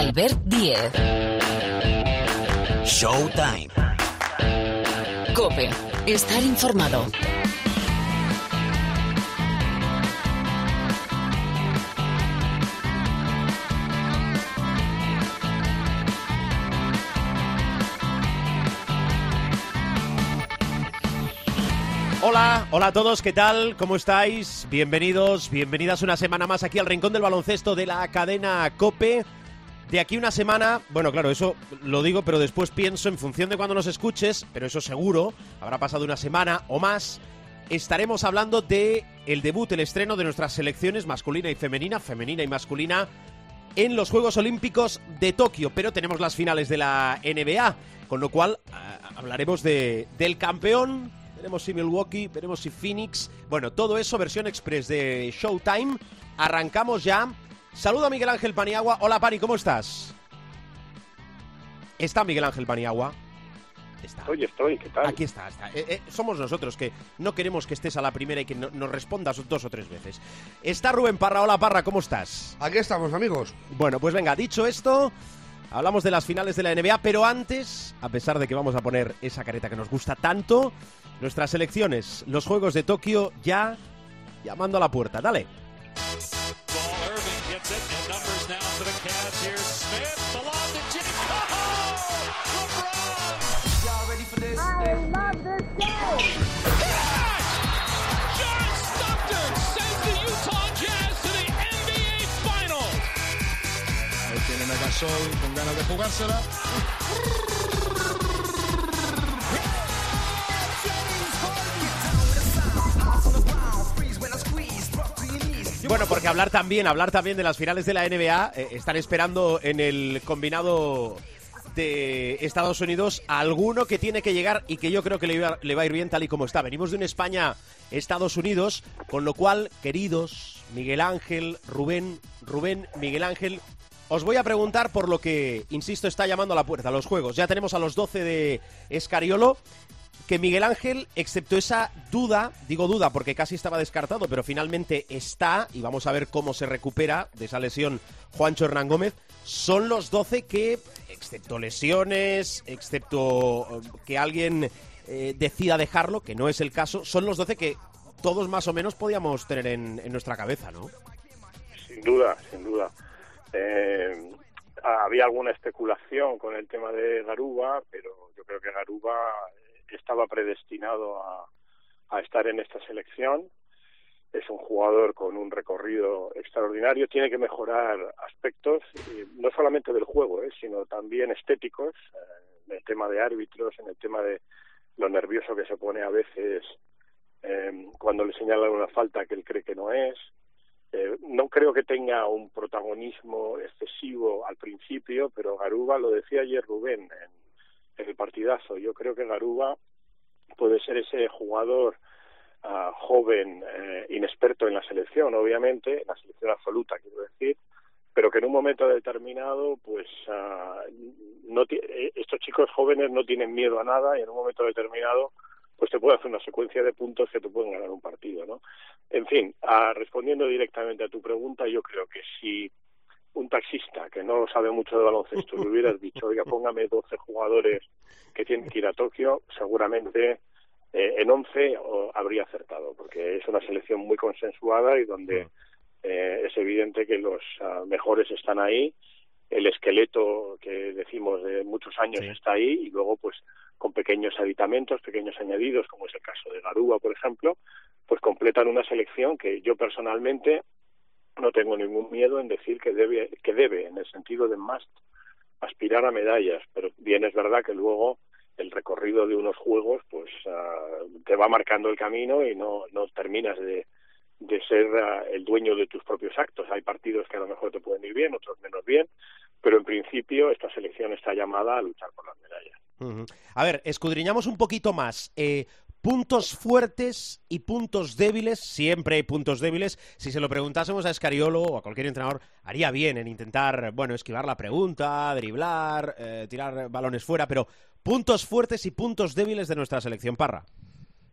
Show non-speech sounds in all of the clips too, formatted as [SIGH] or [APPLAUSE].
Albert Diez. Showtime. Cope. Estar informado. Hola, hola a todos, ¿qué tal? ¿Cómo estáis? Bienvenidos, bienvenidas una semana más aquí al Rincón del Baloncesto de la cadena Cope. De aquí una semana, bueno, claro, eso lo digo, pero después pienso en función de cuando nos escuches, pero eso seguro, habrá pasado una semana o más, estaremos hablando de el debut, el estreno de nuestras selecciones masculina y femenina, femenina y masculina en los Juegos Olímpicos de Tokio, pero tenemos las finales de la NBA, con lo cual ah, hablaremos de, del campeón, veremos si Milwaukee, veremos si Phoenix, bueno, todo eso versión express de Showtime. Arrancamos ya. Saludo a Miguel Ángel Paniagua. Hola Pani, ¿cómo estás? ¿Está Miguel Ángel Paniagua? Está. Estoy, estoy, ¿qué tal? Aquí está, está. Eh, eh, somos nosotros que no queremos que estés a la primera y que no- nos respondas dos o tres veces. Está Rubén Parra. Hola Parra, ¿cómo estás? Aquí estamos, amigos. Bueno, pues venga, dicho esto, hablamos de las finales de la NBA, pero antes, a pesar de que vamos a poner esa careta que nos gusta tanto, nuestras selecciones, los Juegos de Tokio ya llamando a la puerta. Dale. Con ganas de jugársela. Bueno, porque hablar también, hablar también de las finales de la NBA, eh, están esperando en el combinado de Estados Unidos a alguno que tiene que llegar y que yo creo que le va a ir bien tal y como está. Venimos de un España-Estados Unidos, con lo cual, queridos, Miguel Ángel, Rubén, Rubén, Miguel Ángel, os voy a preguntar por lo que, insisto, está llamando a la puerta, los juegos. Ya tenemos a los 12 de Escariolo, que Miguel Ángel, excepto esa duda, digo duda porque casi estaba descartado, pero finalmente está, y vamos a ver cómo se recupera de esa lesión Juancho Hernán Gómez, son los 12 que, excepto lesiones, excepto eh, que alguien eh, decida dejarlo, que no es el caso, son los 12 que todos más o menos podíamos tener en, en nuestra cabeza, ¿no? Sin duda, sin duda. Eh, había alguna especulación con el tema de Garuba, pero yo creo que Garuba estaba predestinado a, estar en esta selección. Es un jugador con un recorrido extraordinario. Tiene que mejorar aspectos, eh, no solamente del juego, eh, sino también estéticos, eh, en el tema de árbitros, en el tema de lo nervioso que se pone a veces eh, cuando le señalan una falta que él cree que no es. Eh, no creo que tenga un protagonismo excesivo al principio, pero Garuba, lo decía ayer Rubén en, el partidazo, yo creo que Garuba puede ser ese jugador ah, joven, eh, inexperto en la selección, obviamente, en la selección absoluta, quiero decir, pero que en un momento determinado, pues ah, no eh, estos chicos jóvenes no tienen miedo a nada y en un momento determinado pues te puede hacer una secuencia de puntos que te pueden ganar un partido, ¿no? En fin, ah, respondiendo directamente a tu pregunta, yo creo que si un taxista que no sabe mucho de baloncesto le hubieras [LAUGHS] dicho, oiga, póngame 12 jugadores que tienen que ir a Tokio, seguramente eh, en 11 o- habría acertado, porque es una selección muy consensuada y donde eh, es evidente que los ah, mejores están ahí, el esqueleto que decimos de muchos años está ahí y luego pues con pequeños aditamentos, pequeños añadidos, como es el caso de Garúa, por ejemplo, pues completan una selección que yo personalmente no tengo ningún miedo en decir que debe, que debe, en el sentido de must, aspirar a medallas, pero bien es verdad que luego el recorrido de unos juegos pues ah, te va marcando el camino y no, no terminas de, de ser ah, el dueño de tus propios actos. Hay partidos que a lo mejor te pueden ir bien, otros menos bien, pero en principio esta selección está llamada a luchar por las medallas. A ver, escudriñamos un poquito más. Eh, puntos fuertes y puntos débiles, siempre hay puntos débiles. Si se lo preguntásemos a Escariolo o a cualquier entrenador, haría bien en intentar, bueno, esquivar la pregunta, driblar, eh, tirar balones fuera, pero puntos fuertes y puntos débiles de nuestra selección Parra.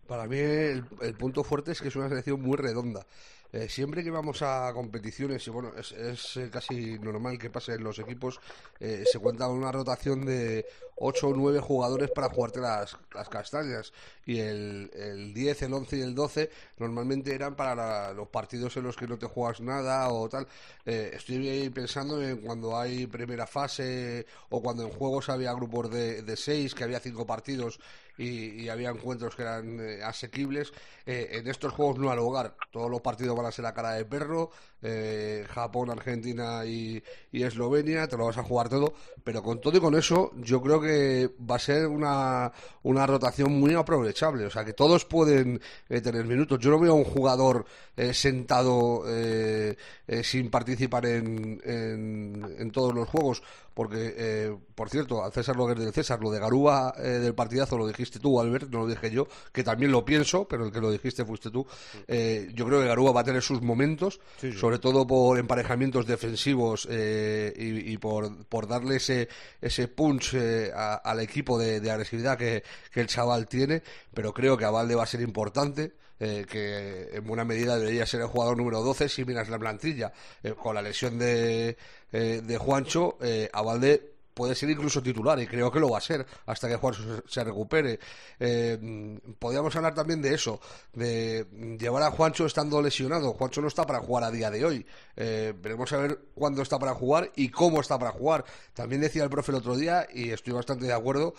Para mí el, punto fuerte es que es una selección muy redonda. eh, siempre que vamos a competiciones, y bueno, es, casi normal que pase en los equipos, se cuenta una rotación de 8 o 9 jugadores para jugarte las, las castañas. Y el, el 10, el 11 y el 12 normalmente eran para la- los partidos en los que no te juegas nada o tal. Eh, estoy pensando en cuando hay primera fase o cuando en juegos había grupos de, de 6, que había 5 partidos y, y había encuentros que eran eh, asequibles. Eh, en estos juegos no al hogar. Todos los partidos van a ser a cara de perro. Eh, Japón, Argentina y, Eslovenia. Te lo vas a jugar todo. Pero con todo y con eso, yo creo que va a ser una, una rotación muy aprovechable. O sea, que todos pueden eh, tener minutos. Yo no veo a un jugador eh, sentado eh, eh, sin participar en, en, en todos los juegos. Porque, eh, por cierto, al César lo que es del César, lo de Garúa eh, del partidazo lo dijiste tú, Albert, no lo dije yo, que también lo pienso, pero el que lo dijiste fuiste tú. Eh, yo creo que Garúa va a tener sus momentos, sobre todo por emparejamientos defensivos eh, y, y por, por darle ese, ese punch eh, a- al equipo de, de agresividad que, que el chaval tiene, pero creo que a Valde va a ser importante. Eh, que en buena medida debería ser el jugador número 12 si miras la plantilla. Eh, con la lesión de, eh, de Juancho, eh, Abalde puede ser incluso titular y creo que lo va a ser hasta que Juancho se, recupere. Eh, podríamos hablar también de eso, de llevar a Juancho estando lesionado. Juancho no está para jugar a día de hoy. Veremos a ver cuándo está para jugar y cómo está para jugar. También decía el profe el otro día, y estoy bastante de acuerdo,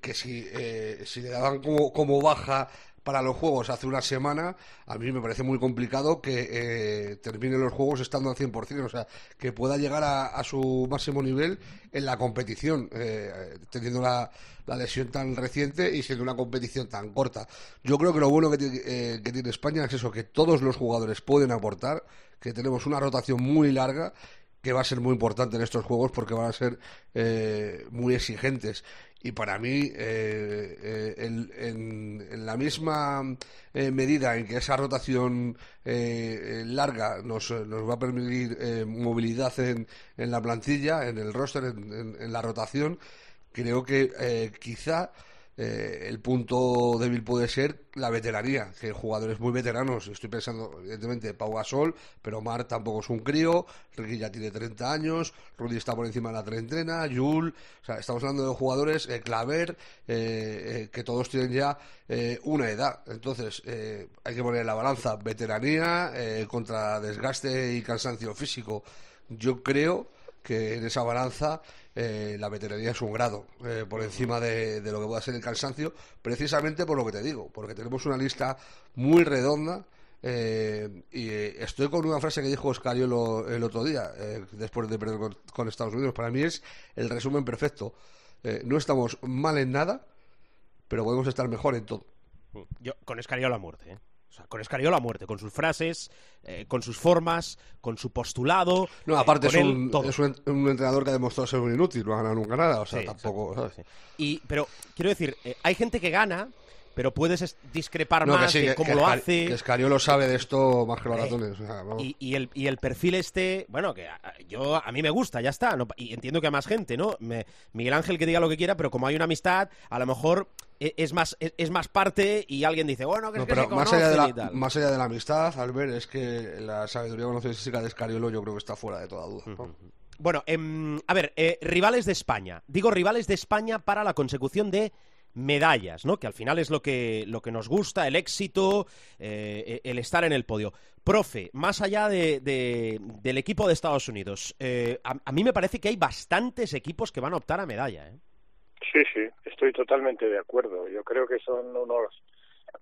que si, si le daban como, como baja para los juegos hace una semana, a mí me parece muy complicado que eh, termine los juegos estando al 100%, o sea, que pueda llegar a, a su máximo nivel en la competición, eh, teniendo la, la lesión tan reciente y siendo una competición tan corta. Yo creo que lo bueno que, tiene- eh, que tiene España es eso, que todos los jugadores pueden aportar, que tenemos una rotación muy larga que va a ser muy importante en estos juegos porque van a ser eh, muy exigentes. Y para mí, eh, eh, el- en, en la misma eh, medida en que esa rotación eh, eh, larga nos, eh, nos va a permitir eh, movilidad en, en la plantilla, en el roster, en, en- en la rotación, creo que eh, quizá eh, el punto débil puede ser la veteranía, que jugadores muy veteranos, estoy pensando evidentemente Pau Gasol, pero Mar tampoco es un crío, Ricky ya tiene 30 años, Rudy está por encima de la treintena, Yul, o sea, estamos hablando de jugadores, eh, Claver, eh, eh, que todos tienen ya una edad, entonces hay que poner en la balanza veteranía contra desgaste y cansancio físico. Yo creo que en esa balanza eh, la veteranía es un grado eh, por encima de, lo que pueda ser el cansancio, precisamente por lo que te digo, porque tenemos una lista muy redonda. eh, y eh, estoy con una frase que dijo Scariolo el otro día, después de perder con, Estados Unidos. Para mí es el resumen perfecto. No estamos mal en nada, pero podemos estar mejor en todo. Yo, con Escariola a muerte. O sea, con Escariola a muerte, con sus frases, eh, con sus formas, con su postulado. No, eh, aparte es, un, todo. es un, un entrenador que ha demostrado ser un inútil, no ha ganado nunca nada, o sea, Sí, tampoco... exacto, ¿sabes? sí. Y, pero quiero decir, eh, hay gente que gana, pero puedes es- discrepar No, más sí, de cómo lo hace. Que Scariolo sabe de esto más que los Eh, ratones. o sea, vamos. Y, y el, y el perfil este, bueno, que a- yo a mí me gusta, ya está. no- y entiendo que a más gente, ¿no? Me- Miguel Ángel que diga lo que quiera, pero como hay una amistad, a lo mejor e- es más, es, es más parte y alguien dice, bueno, que No, es que pero se más allá, de y la, tal. más allá de la amistad, Albert, es que la sabiduría conocística de Scariolo yo creo que está fuera de toda duda. ¿no? Bueno, em, a ver, eh, rivales de España. Digo rivales de España para la consecución de medallas, ¿no? Que al final es lo que, lo que nos gusta, el éxito, eh, el estar en el podio. Profe, más allá de, de- del equipo de Estados Unidos, eh, a, mí me parece que hay bastantes equipos que van a optar a medalla, ¿eh? Sí, sí, estoy totalmente de acuerdo. Yo creo que son unos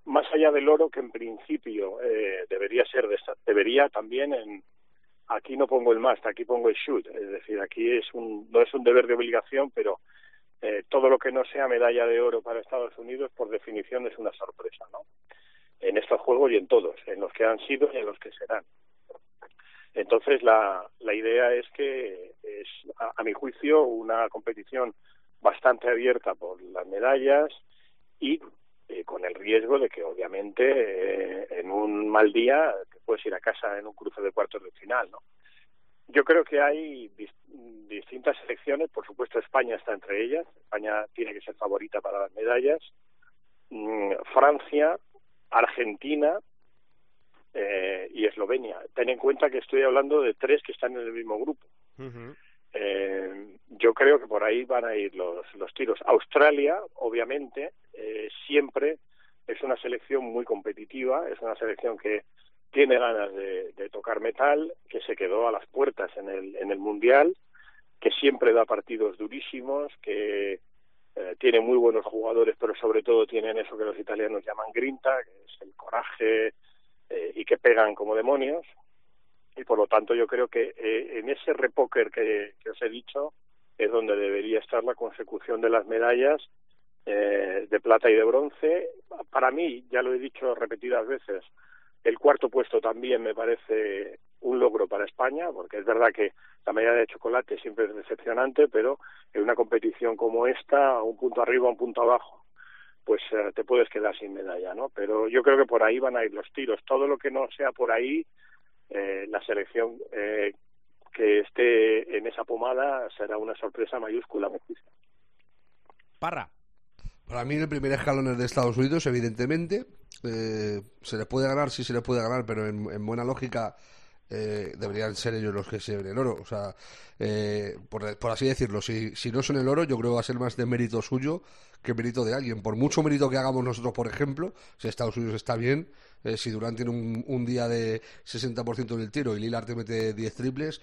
más allá del oro que en principio eh, debería ser de debería también en aquí no pongo el must, aquí pongo el should, es decir, aquí es un no es un deber de obligación, pero eh, todo lo que no sea medalla de oro para Estados Unidos por definición es una sorpresa, ¿no? En estos juegos y en todos, en los que han sido y en los que serán. Entonces la, idea es que es, a, a mi juicio, una competición bastante abierta por las medallas y eh, con el riesgo de que obviamente eh, en un mal día te puedes ir a casa en un cruce de cuartos de final, ¿no? Yo creo que hay selecciones, por supuesto España está entre ellas, España tiene que ser favorita para las medallas, Mm, Francia, Argentina, eh, y Eslovenia. Ten en cuenta que estoy hablando de tres que están en el mismo grupo. Eh, yo creo que por ahí van a ir los, los tiros. Australia, obviamente, eh, siempre es una selección muy competitiva, es una selección que tiene ganas de, de tocar metal, que se quedó a las puertas en el, en el Mundial, que siempre da partidos durísimos, que eh, tiene muy buenos jugadores, pero sobre todo tienen eso que los italianos llaman grinta, que es el coraje eh, y que pegan como demonios y por lo tanto yo creo que eh, en ese repóker que, que os he dicho es donde debería estar la consecución de las medallas de plata y de bronce. Para mí, ya lo he dicho repetidas veces, el cuarto puesto también me parece un logro para España, porque es verdad que la medalla de chocolate siempre es decepcionante, pero en una competición como esta, un punto arriba, un punto abajo, pues eh, te puedes quedar sin medalla, ¿no? Pero yo creo que por ahí van a ir los tiros. Todo lo que no sea por ahí, eh, la selección eh, que esté en esa pomada será una sorpresa mayúscula. Parra. Para mí el primer escalón es de Estados Unidos, evidentemente. Eh, se les puede ganar, sí se les puede ganar, pero en, en buena lógica eh, deberían ser ellos los que se lleven el oro. O sea, eh, por, por así decirlo, si, si no son el oro, yo creo que va a ser más de mérito suyo que mérito de alguien. Por mucho mérito que hagamos nosotros, por ejemplo, si Estados Unidos está bien, eh, si Durant tiene un, un día de 60% del tiro y Lillard te mete 10 triples,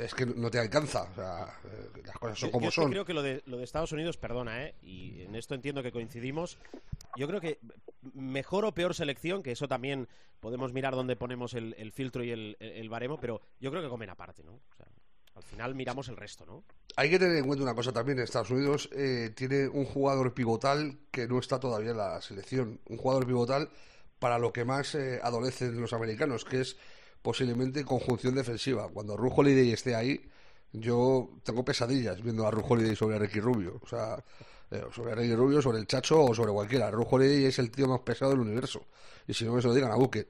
es, que no te alcanza. O sea, eh, las cosas son Yo- como yo son. creo que lo de, lo de Estados Unidos, perdona, ¿eh? y en esto entiendo que coincidimos. Yo creo que mejor o peor selección, que eso también podemos mirar dónde ponemos el, el filtro y el, el baremo, pero yo creo que comen aparte, ¿no? O sea, al final miramos el resto, ¿no? Hay que tener en cuenta una cosa también, Estados Unidos eh, tiene un jugador pivotal que no está todavía en la selección, un jugador pivotal para lo que más eh, adolecen los americanos, que es posiblemente conjunción defensiva. Cuando Ru Holiday esté ahí, yo tengo pesadillas viendo a Ru Holiday sobre Ricky Rubio, o sea, eh, sobre Ricky Rubio, sobre el Chacho o sobre cualquiera. Ru Holiday es el tío más pesado del universo, y si no que se lo digan a Bucket.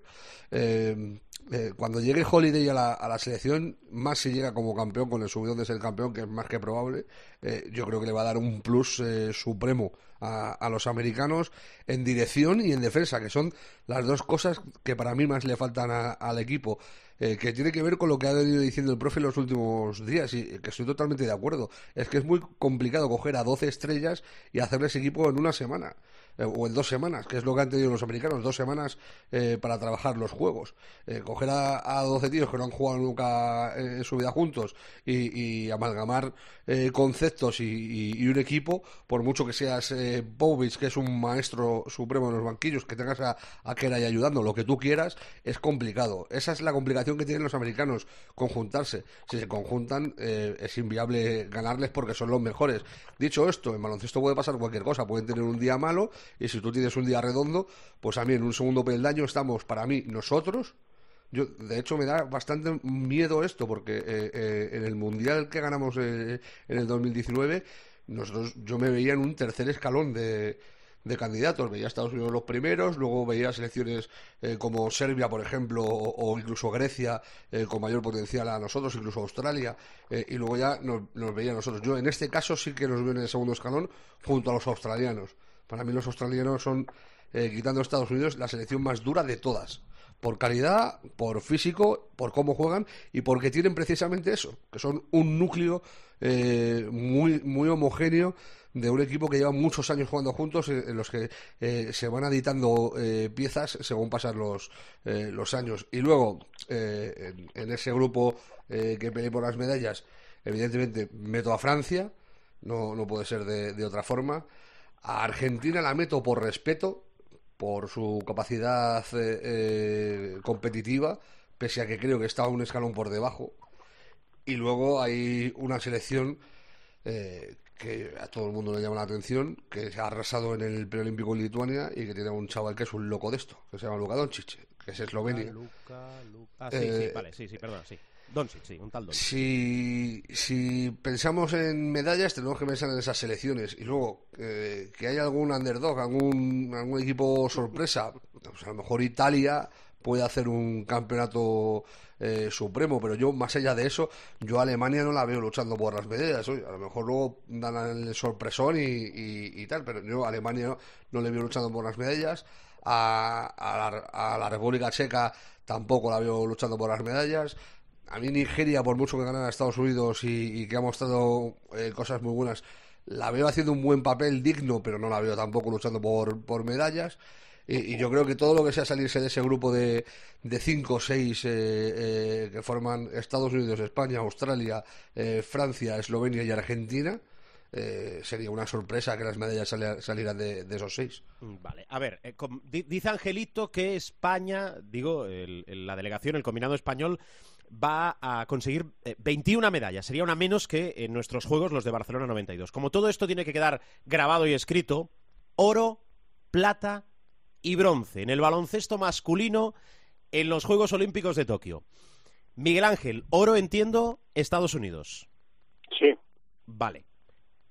Eh, eh, cuando llegue Holiday a la, a la selección, más si llega como campeón con el subidón de ser campeón, que es más que probable, eh, yo creo que le va a dar un plus eh, supremo a, a los americanos en dirección y en defensa, que son las dos cosas que para mí más le faltan a- al equipo. eh, que tiene que ver con lo que ha venido diciendo el profe en los últimos días y que estoy totalmente de acuerdo. Es que es muy complicado coger a 12 estrellas y hacerles equipo en una semana eh, o en dos semanas, que es lo que han tenido los americanos, dos semanas eh, para trabajar los juegos. Eh, coger a, a 12 tíos que no han jugado nunca eh, en su vida juntos y, y amalgamar conceptos y, un equipo, por mucho que seas Povich, que es un maestro supremo en los banquillos, que tengas a, a Keray ayudando, lo que tú quieras, es complicado. Esa es la complicación que tienen los americanos, conjuntarse. Si se conjuntan, es inviable ganarles porque son los mejores. Dicho esto, en baloncesto puede pasar cualquier cosa, pueden tener un día malo y si tú tienes un día redondo, pues a mí en un segundo peldaño estamos, para mí, nosotros. Yo, de hecho, me da bastante miedo esto, porque eh, eh, en el Mundial que ganamos eh, en el 2019, nosotros, yo me veía en un tercer escalón de, de candidatos. Veía a Estados Unidos los primeros, luego veía selecciones eh, como Serbia, por ejemplo, o, incluso Grecia, eh, con mayor potencial a nosotros, incluso Australia, y luego ya nos, nos veía a nosotros. Yo en este caso sí que nos veo en el segundo escalón junto a los australianos. Para mí los australianos son, eh, quitando Estados Unidos, la selección más dura de todas. Por calidad, por físico, por cómo juegan y porque tienen precisamente eso, que son un núcleo eh, muy, muy homogéneo de un equipo que lleva muchos años jugando juntos, eh, en los que eh, se van editando eh, piezas según pasan los, eh, los años. Y luego, eh, en, en ese grupo que peleé por las medallas, evidentemente meto a Francia, no, no puede ser de otra forma. A Argentina la meto por respeto, por su capacidad eh, eh, competitiva, pese a que creo que está un escalón por debajo. Y luego hay una selección eh, que a todo el mundo le llama la atención, que se ha arrasado en el preolímpico en Lituania y que tiene un chaval que es un loco de esto, que se llama Luka Doncic, que es Eslovenia. Luca, Luca. Ah, sí, Eh, sí, vale, sí, sí, perdona, sí. Doncic. Si, si pensamos en medallas, tenemos que pensar en esas selecciones. Y luego, eh, que haya algún underdog, algún, algún equipo sorpresa. Pues a lo mejor Italia puede hacer un campeonato eh, supremo, pero yo, más allá de eso, yo a Alemania no la veo luchando por las medallas. A lo mejor luego dan el sorpresón y, tal, pero yo a Alemania no, no le veo luchando por las medallas. a, a la, a la República Checa tampoco la veo luchando por las medallas. A mí Nigeria, por mucho que ganara a Estados Unidos y, que ha mostrado eh, cosas muy buenas, la veo haciendo un buen papel digno, pero no la veo tampoco luchando por, por medallas. Y, yo creo que todo lo que sea salirse de ese grupo de, de cinco o seis eh, eh, que forman Estados Unidos, España, Australia, Francia, Eslovenia y Argentina, eh, sería una sorpresa que las medallas sali- salieran de, esos seis. Vale, a ver, dice Angelito que España, digo, la delegación, el combinado español, va a conseguir eh, 21 medallas. Sería una menos que en nuestros Juegos, los de Barcelona 92. Como todo esto tiene que quedar grabado y escrito, oro, plata y bronce en el baloncesto masculino en los Juegos Olímpicos de Tokio. Miguel Ángel, oro entiendo, Estados Unidos. Sí, Vale.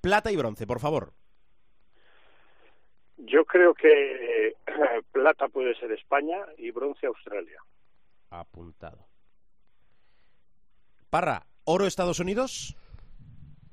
Plata y bronce, por favor. yo creo que eh, [CLEARS THROAT] plata puede ser España y bronce Australia. Apuntado. Parra, oro Estados Unidos.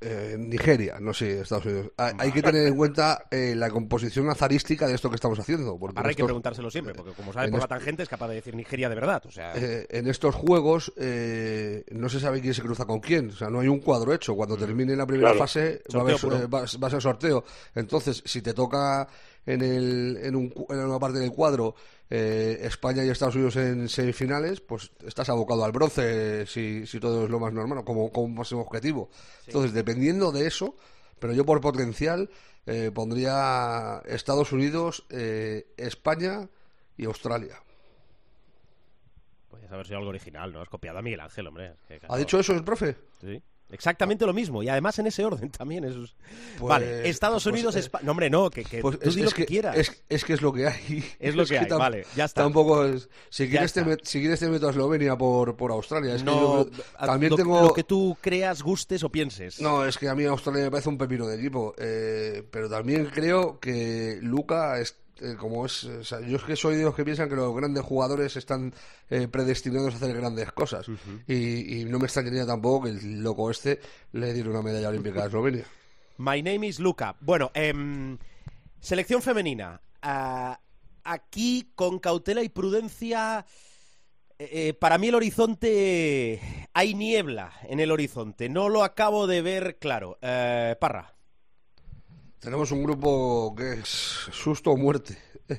Eh, Nigeria, no sé, Estados Unidos. Hay, hay que tener en cuenta eh, la composición azarística de esto que estamos haciendo. Porque Parra hay que preguntárselo siempre, porque como sabe por la tangente es capaz de decir Nigeria de verdad. O sea, Eh, en estos juegos eh, no se sabe quién se cruza con quién, o sea, no hay un cuadro hecho. Cuando termine la primera Claro. fase va a, haber- eh, va, va a ser sorteo. Entonces, si te toca en, el, en, un en una parte del cuadro eh, España y Estados Unidos en semifinales, pues estás abocado al bronce si, si todo es lo más normal, como, como máximo objetivo. Entonces, dependiendo de eso, pero yo por potencial eh, pondría Estados Unidos, eh, España y Australia. podrías haber sido algo original, ¿no? Has copiado a Miguel Ángel, hombre. ¿Ha dicho eso el profe? sí. Exactamente lo mismo, y además en ese orden [LAUGHS] también. Eso es- Pues- vale, Estados pues, Unidos, eh, España. No, hombre, no, que, que Pues tú es, di es lo que, quieras. Es, es que es lo que hay. [LAUGHS] Es lo que hay, tam- vale, ya está. Tampoco es. Si quieres, te, met- si quieres te meto a Eslovenia por, por Australia. Es que no, yo creo- a- también lo, tengo. lo que tú creas, gustes o pienses. No, es que a mí Australia me parece un pepino de equipo. eh, pero también creo que Luca es. Eh, como es, o sea, yo es que soy de los que piensan que los grandes jugadores están eh, predestinados a hacer grandes cosas. y, y no me extrañaría tampoco que el loco este le diera una medalla olímpica a Eslovenia. My name is Luca. Bueno, em, selección femenina. Ah, aquí, con cautela y prudencia, eh, eh, para mí el horizonte... Hay niebla en el horizonte. No lo acabo de ver claro. Eh, Parra. Tenemos un grupo que es susto o muerte. [LAUGHS]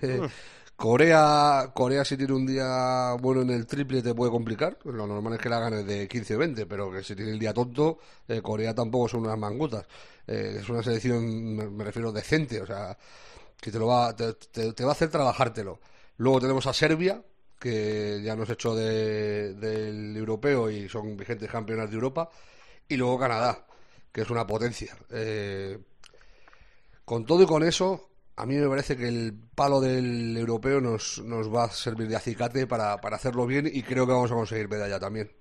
Corea, Corea si tiene un día bueno en el triple te puede complicar. Lo normal es que la gane de 15 o 20, pero que si tiene el día tonto, eh, Corea tampoco son unas mangutas. Eh, es una selección, me, me refiero, decente, o sea, que te lo va, te, te- te va a hacer trabajártelo. Luego tenemos a Serbia, que ya nos echó de- del europeo y son vigentes campeonas de Europa. Y luego Canadá, que es una potencia. Eh, con todo y con eso, a mí me parece que el palo del europeo nos, nos va a servir de acicate para, para hacerlo bien y creo que vamos a conseguir medalla también.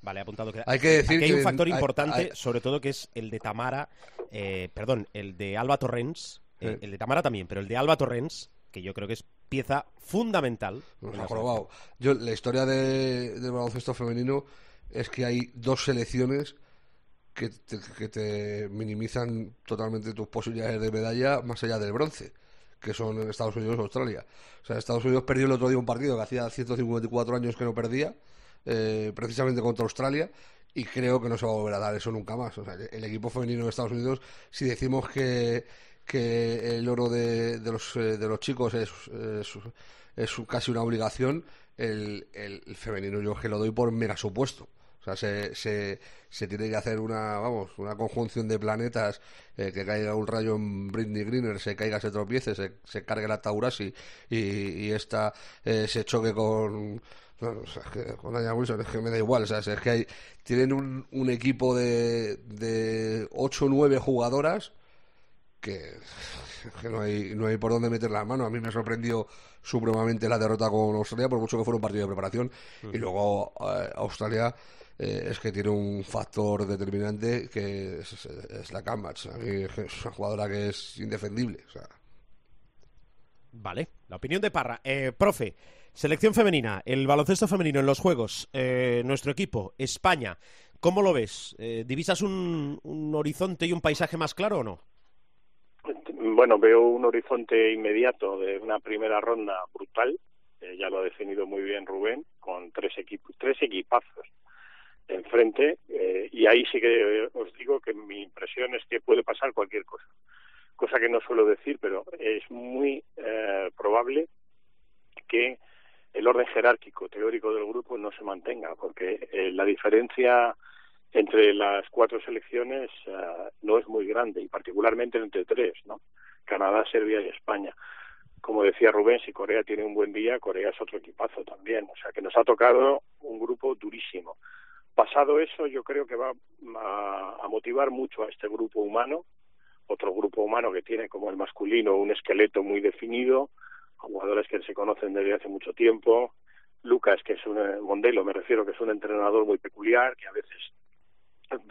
Vale, apuntado que... Hay que decir Aquí hay que un factor hay- importante, hay- sobre todo, que es el de Tamara... eh, perdón, el de Alba Torrens. eh, Eh. El de Tamara también, pero el de Alba Torrens, que yo creo que es pieza fundamental. Nos ha la probado. Yo, la historia de, del baloncesto femenino es que hay dos selecciones que te, que te minimizan totalmente tus posibilidades de medalla más allá del bronce, que son Estados Unidos y Australia. O sea, Estados Unidos perdió el otro día un partido que hacía 154 años que no perdía, eh, precisamente contra Australia, y creo que no se va a volver a dar eso nunca más. O sea, el equipo femenino de Estados Unidos, si decimos que, que el oro de, de los, eh, de los chicos es, es, casi una obligación, el, el, femenino yo que lo doy por mega supuesto. O sea, se, se, se tiene que hacer una, vamos, una conjunción de planetas, eh, que caiga un rayo en Britney Greener, se caiga, se tropiece, se, se cargue la Taurasi y, y esta eh, se choque con, no, o sea, es que con Anya Wilson, es que me da igual, o sea, es que hay, tienen un, un equipo de, de 8 o 9 jugadoras que, que no, hay, no hay por dónde meter la mano. A mí me sorprendió supremamente la derrota con Australia, por mucho que fuera un partido de preparación. Y luego eh, Australia eh, es que tiene un factor determinante que es, es la mí es una jugadora que es indefendible. O sea, Vale, la opinión de Parra. Eh, profe, selección femenina, el baloncesto femenino en los Juegos, eh, nuestro equipo, España, ¿cómo lo ves? Eh, ¿Divisas un, un horizonte y un paisaje más claro o no? Bueno, veo un horizonte inmediato de una primera ronda brutal, eh, ya lo ha definido muy bien Rubén, con tres equipos, tres equipazos enfrente, eh, y ahí sí que os digo que mi impresión es que puede pasar cualquier cosa, cosa que no suelo decir, pero es muy eh, probable que el orden jerárquico teórico del grupo no se mantenga, porque eh, la diferencia entre las cuatro selecciones eh, no es muy grande, y particularmente entre tres, ¿no? Canadá, Serbia y España. Como decía Rubén, si Corea tiene un buen día, Corea es otro equipazo también. O sea que nos ha tocado un grupo durísimo. Pasado eso, yo creo que va a, a motivar mucho a este grupo humano, otro grupo humano que tiene como el masculino un esqueleto muy definido, jugadores que se conocen desde hace mucho tiempo. Lucas, que es un eh, Mondelo, me refiero que es un entrenador muy peculiar, que a veces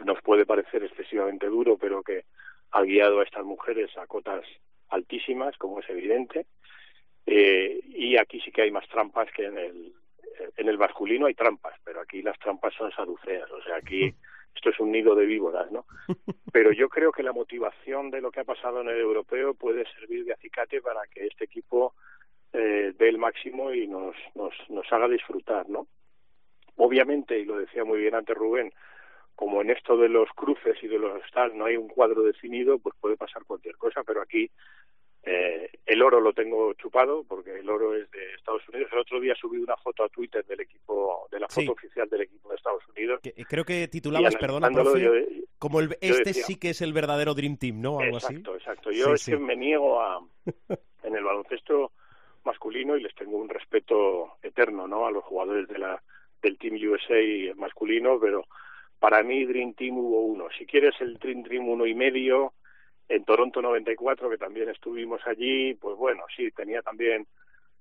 nos puede parecer excesivamente duro, pero que ha guiado a estas mujeres a cotas altísimas, como es evidente. Eh, y aquí sí que hay más trampas que en el, en el masculino hay trampas, pero aquí las trampas son saduceas, o sea, aquí [LAUGHS] esto es un nido de víboras, ¿no? [LAUGHS] Pero yo creo que la motivación de lo que ha pasado en el europeo puede servir de acicate para que este equipo eh, dé el máximo y nos, nos, nos haga disfrutar, ¿no? Obviamente, y lo decía muy bien antes Rubén, como en esto de los cruces y de los tal no hay un cuadro definido, pues puede pasar cualquier cosa, pero aquí eh, el oro lo tengo chupado porque el oro es de Estados Unidos. El otro día subí una foto a Twitter del equipo, de la foto Sí. oficial del equipo de Estados Unidos. Que- creo que titulabas, perdona, profe, yo- como el, este decía- sí que es el verdadero Dream Team, ¿no? Algo así. Exacto, exacto. Yo Sí, es sí. que me niego a [LAUGHS] en el baloncesto masculino y les tengo un respeto eterno, ¿no? A los jugadores de la del Team USA masculino, pero para mí Dream Team hubo uno. Si quieres el Dream Team uno y medio, en Toronto 94 que también estuvimos allí, pues bueno, sí tenía también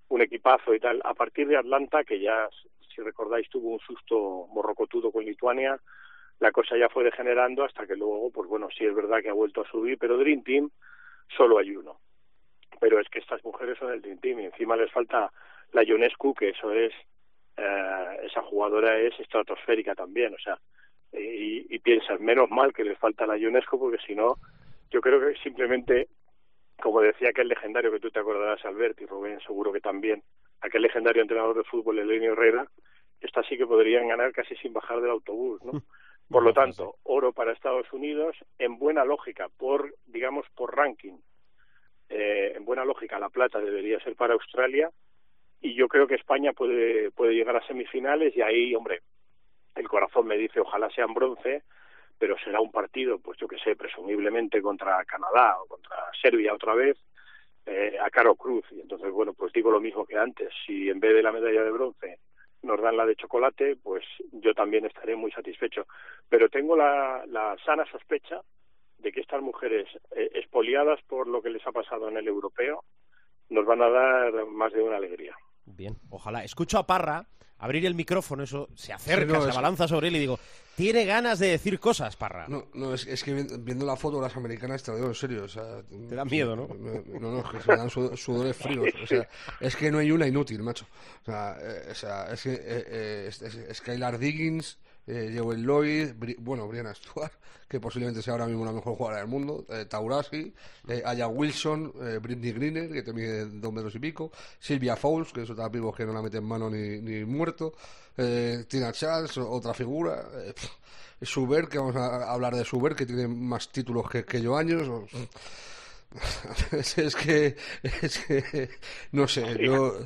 un equipazo y tal. A partir de Atlanta, que ya, si recordáis, tuvo un susto morrocotudo con Lituania, la cosa ya fue degenerando hasta que luego, pues bueno, sí es verdad que ha vuelto a subir, pero Dream Team solo hay uno. Pero es que estas mujeres son el Dream Team y encima les falta la Ionescu, que eso es, eh, esa jugadora es estratosférica también, o sea, y, y piensas, menos mal que les falta la Ionescu, porque si no, yo creo que simplemente, como decía aquel legendario que tú te acordarás, Albert, y Rubén seguro que también, aquel legendario entrenador de fútbol, Elenio Herrera, estas sí que podrían ganar casi sin bajar del autobús, ¿no? [LAUGHS] Por lo tanto, oro para Estados Unidos, en buena lógica, por, digamos, por ranking, eh, en buena lógica, la plata debería ser para Australia, y yo creo que España puede, puede llegar a semifinales, y ahí, hombre, el corazón me dice ojalá sean bronce, pero será un partido, pues yo que sé, presumiblemente contra Canadá o contra Serbia otra vez, eh, a Caro Cruz. Y entonces, bueno, pues digo lo mismo que antes. Si en vez de la medalla de bronce nos dan la de chocolate, pues yo también estaré muy satisfecho. Pero tengo la, sana sospecha de que estas mujeres eh, expoliadas por lo que les ha pasado en el europeo nos van a dar más de una alegría. Bien, ojalá. Escucho a Parra abrir el micrófono, eso se acerca, Sí, no, se es- abalanza sobre él y digo, tiene ganas de decir cosas, Parra. No, no es, es que vi- viendo la foto de las americanas te lo digo en serio. O sea, Te da miedo, ¿no? me- No, no, es que se me dan su- sudores fríos. O sea, es que no hay una inútil, macho. O sea, eh, o sea es que eh, eh, es- es- Skylar Diggins, eh, Joel Lloyd, Bri- bueno, Brianna Stewart, [LAUGHS] que posiblemente sea ahora mismo la mejor jugadora del mundo, eh, Taurasi, eh, Aya Wilson, eh, Britney Greener, que te mide dos metros y pico, Silvia Fowles, que es otra pivo que no la mete en mano ni, ni muerto, eh, Tina Charles, otra figura, eh, Suber, que vamos a hablar de Suber, que tiene más títulos que, que yo años. o- [LAUGHS] es que, es que, no sé, yo...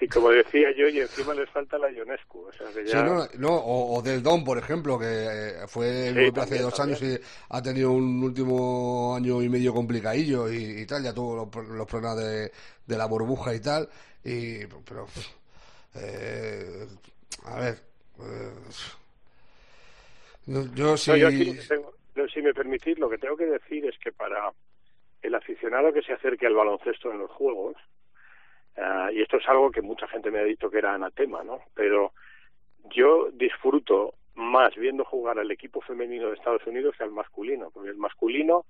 Y como decía yo, y encima les falta la Ionescu. O sea, que Sí, ya... no, no, o, o del Don, por ejemplo, que eh, fue Sí, hace también, dos años y ha tenido un último año y medio complicadillo y, y tal, ya tuvo los, pro- los problemas de, de la burbuja y tal, y, pero, eh, a ver, eh, yo sí, No, yo aquí tengo- si me permitís, lo que tengo que decir es que para el aficionado que se acerque al baloncesto en los juegos, ah, y esto es algo que mucha gente me ha dicho que era anatema, ¿no? Pero yo disfruto más viendo jugar al equipo femenino de Estados Unidos que al masculino, porque el masculino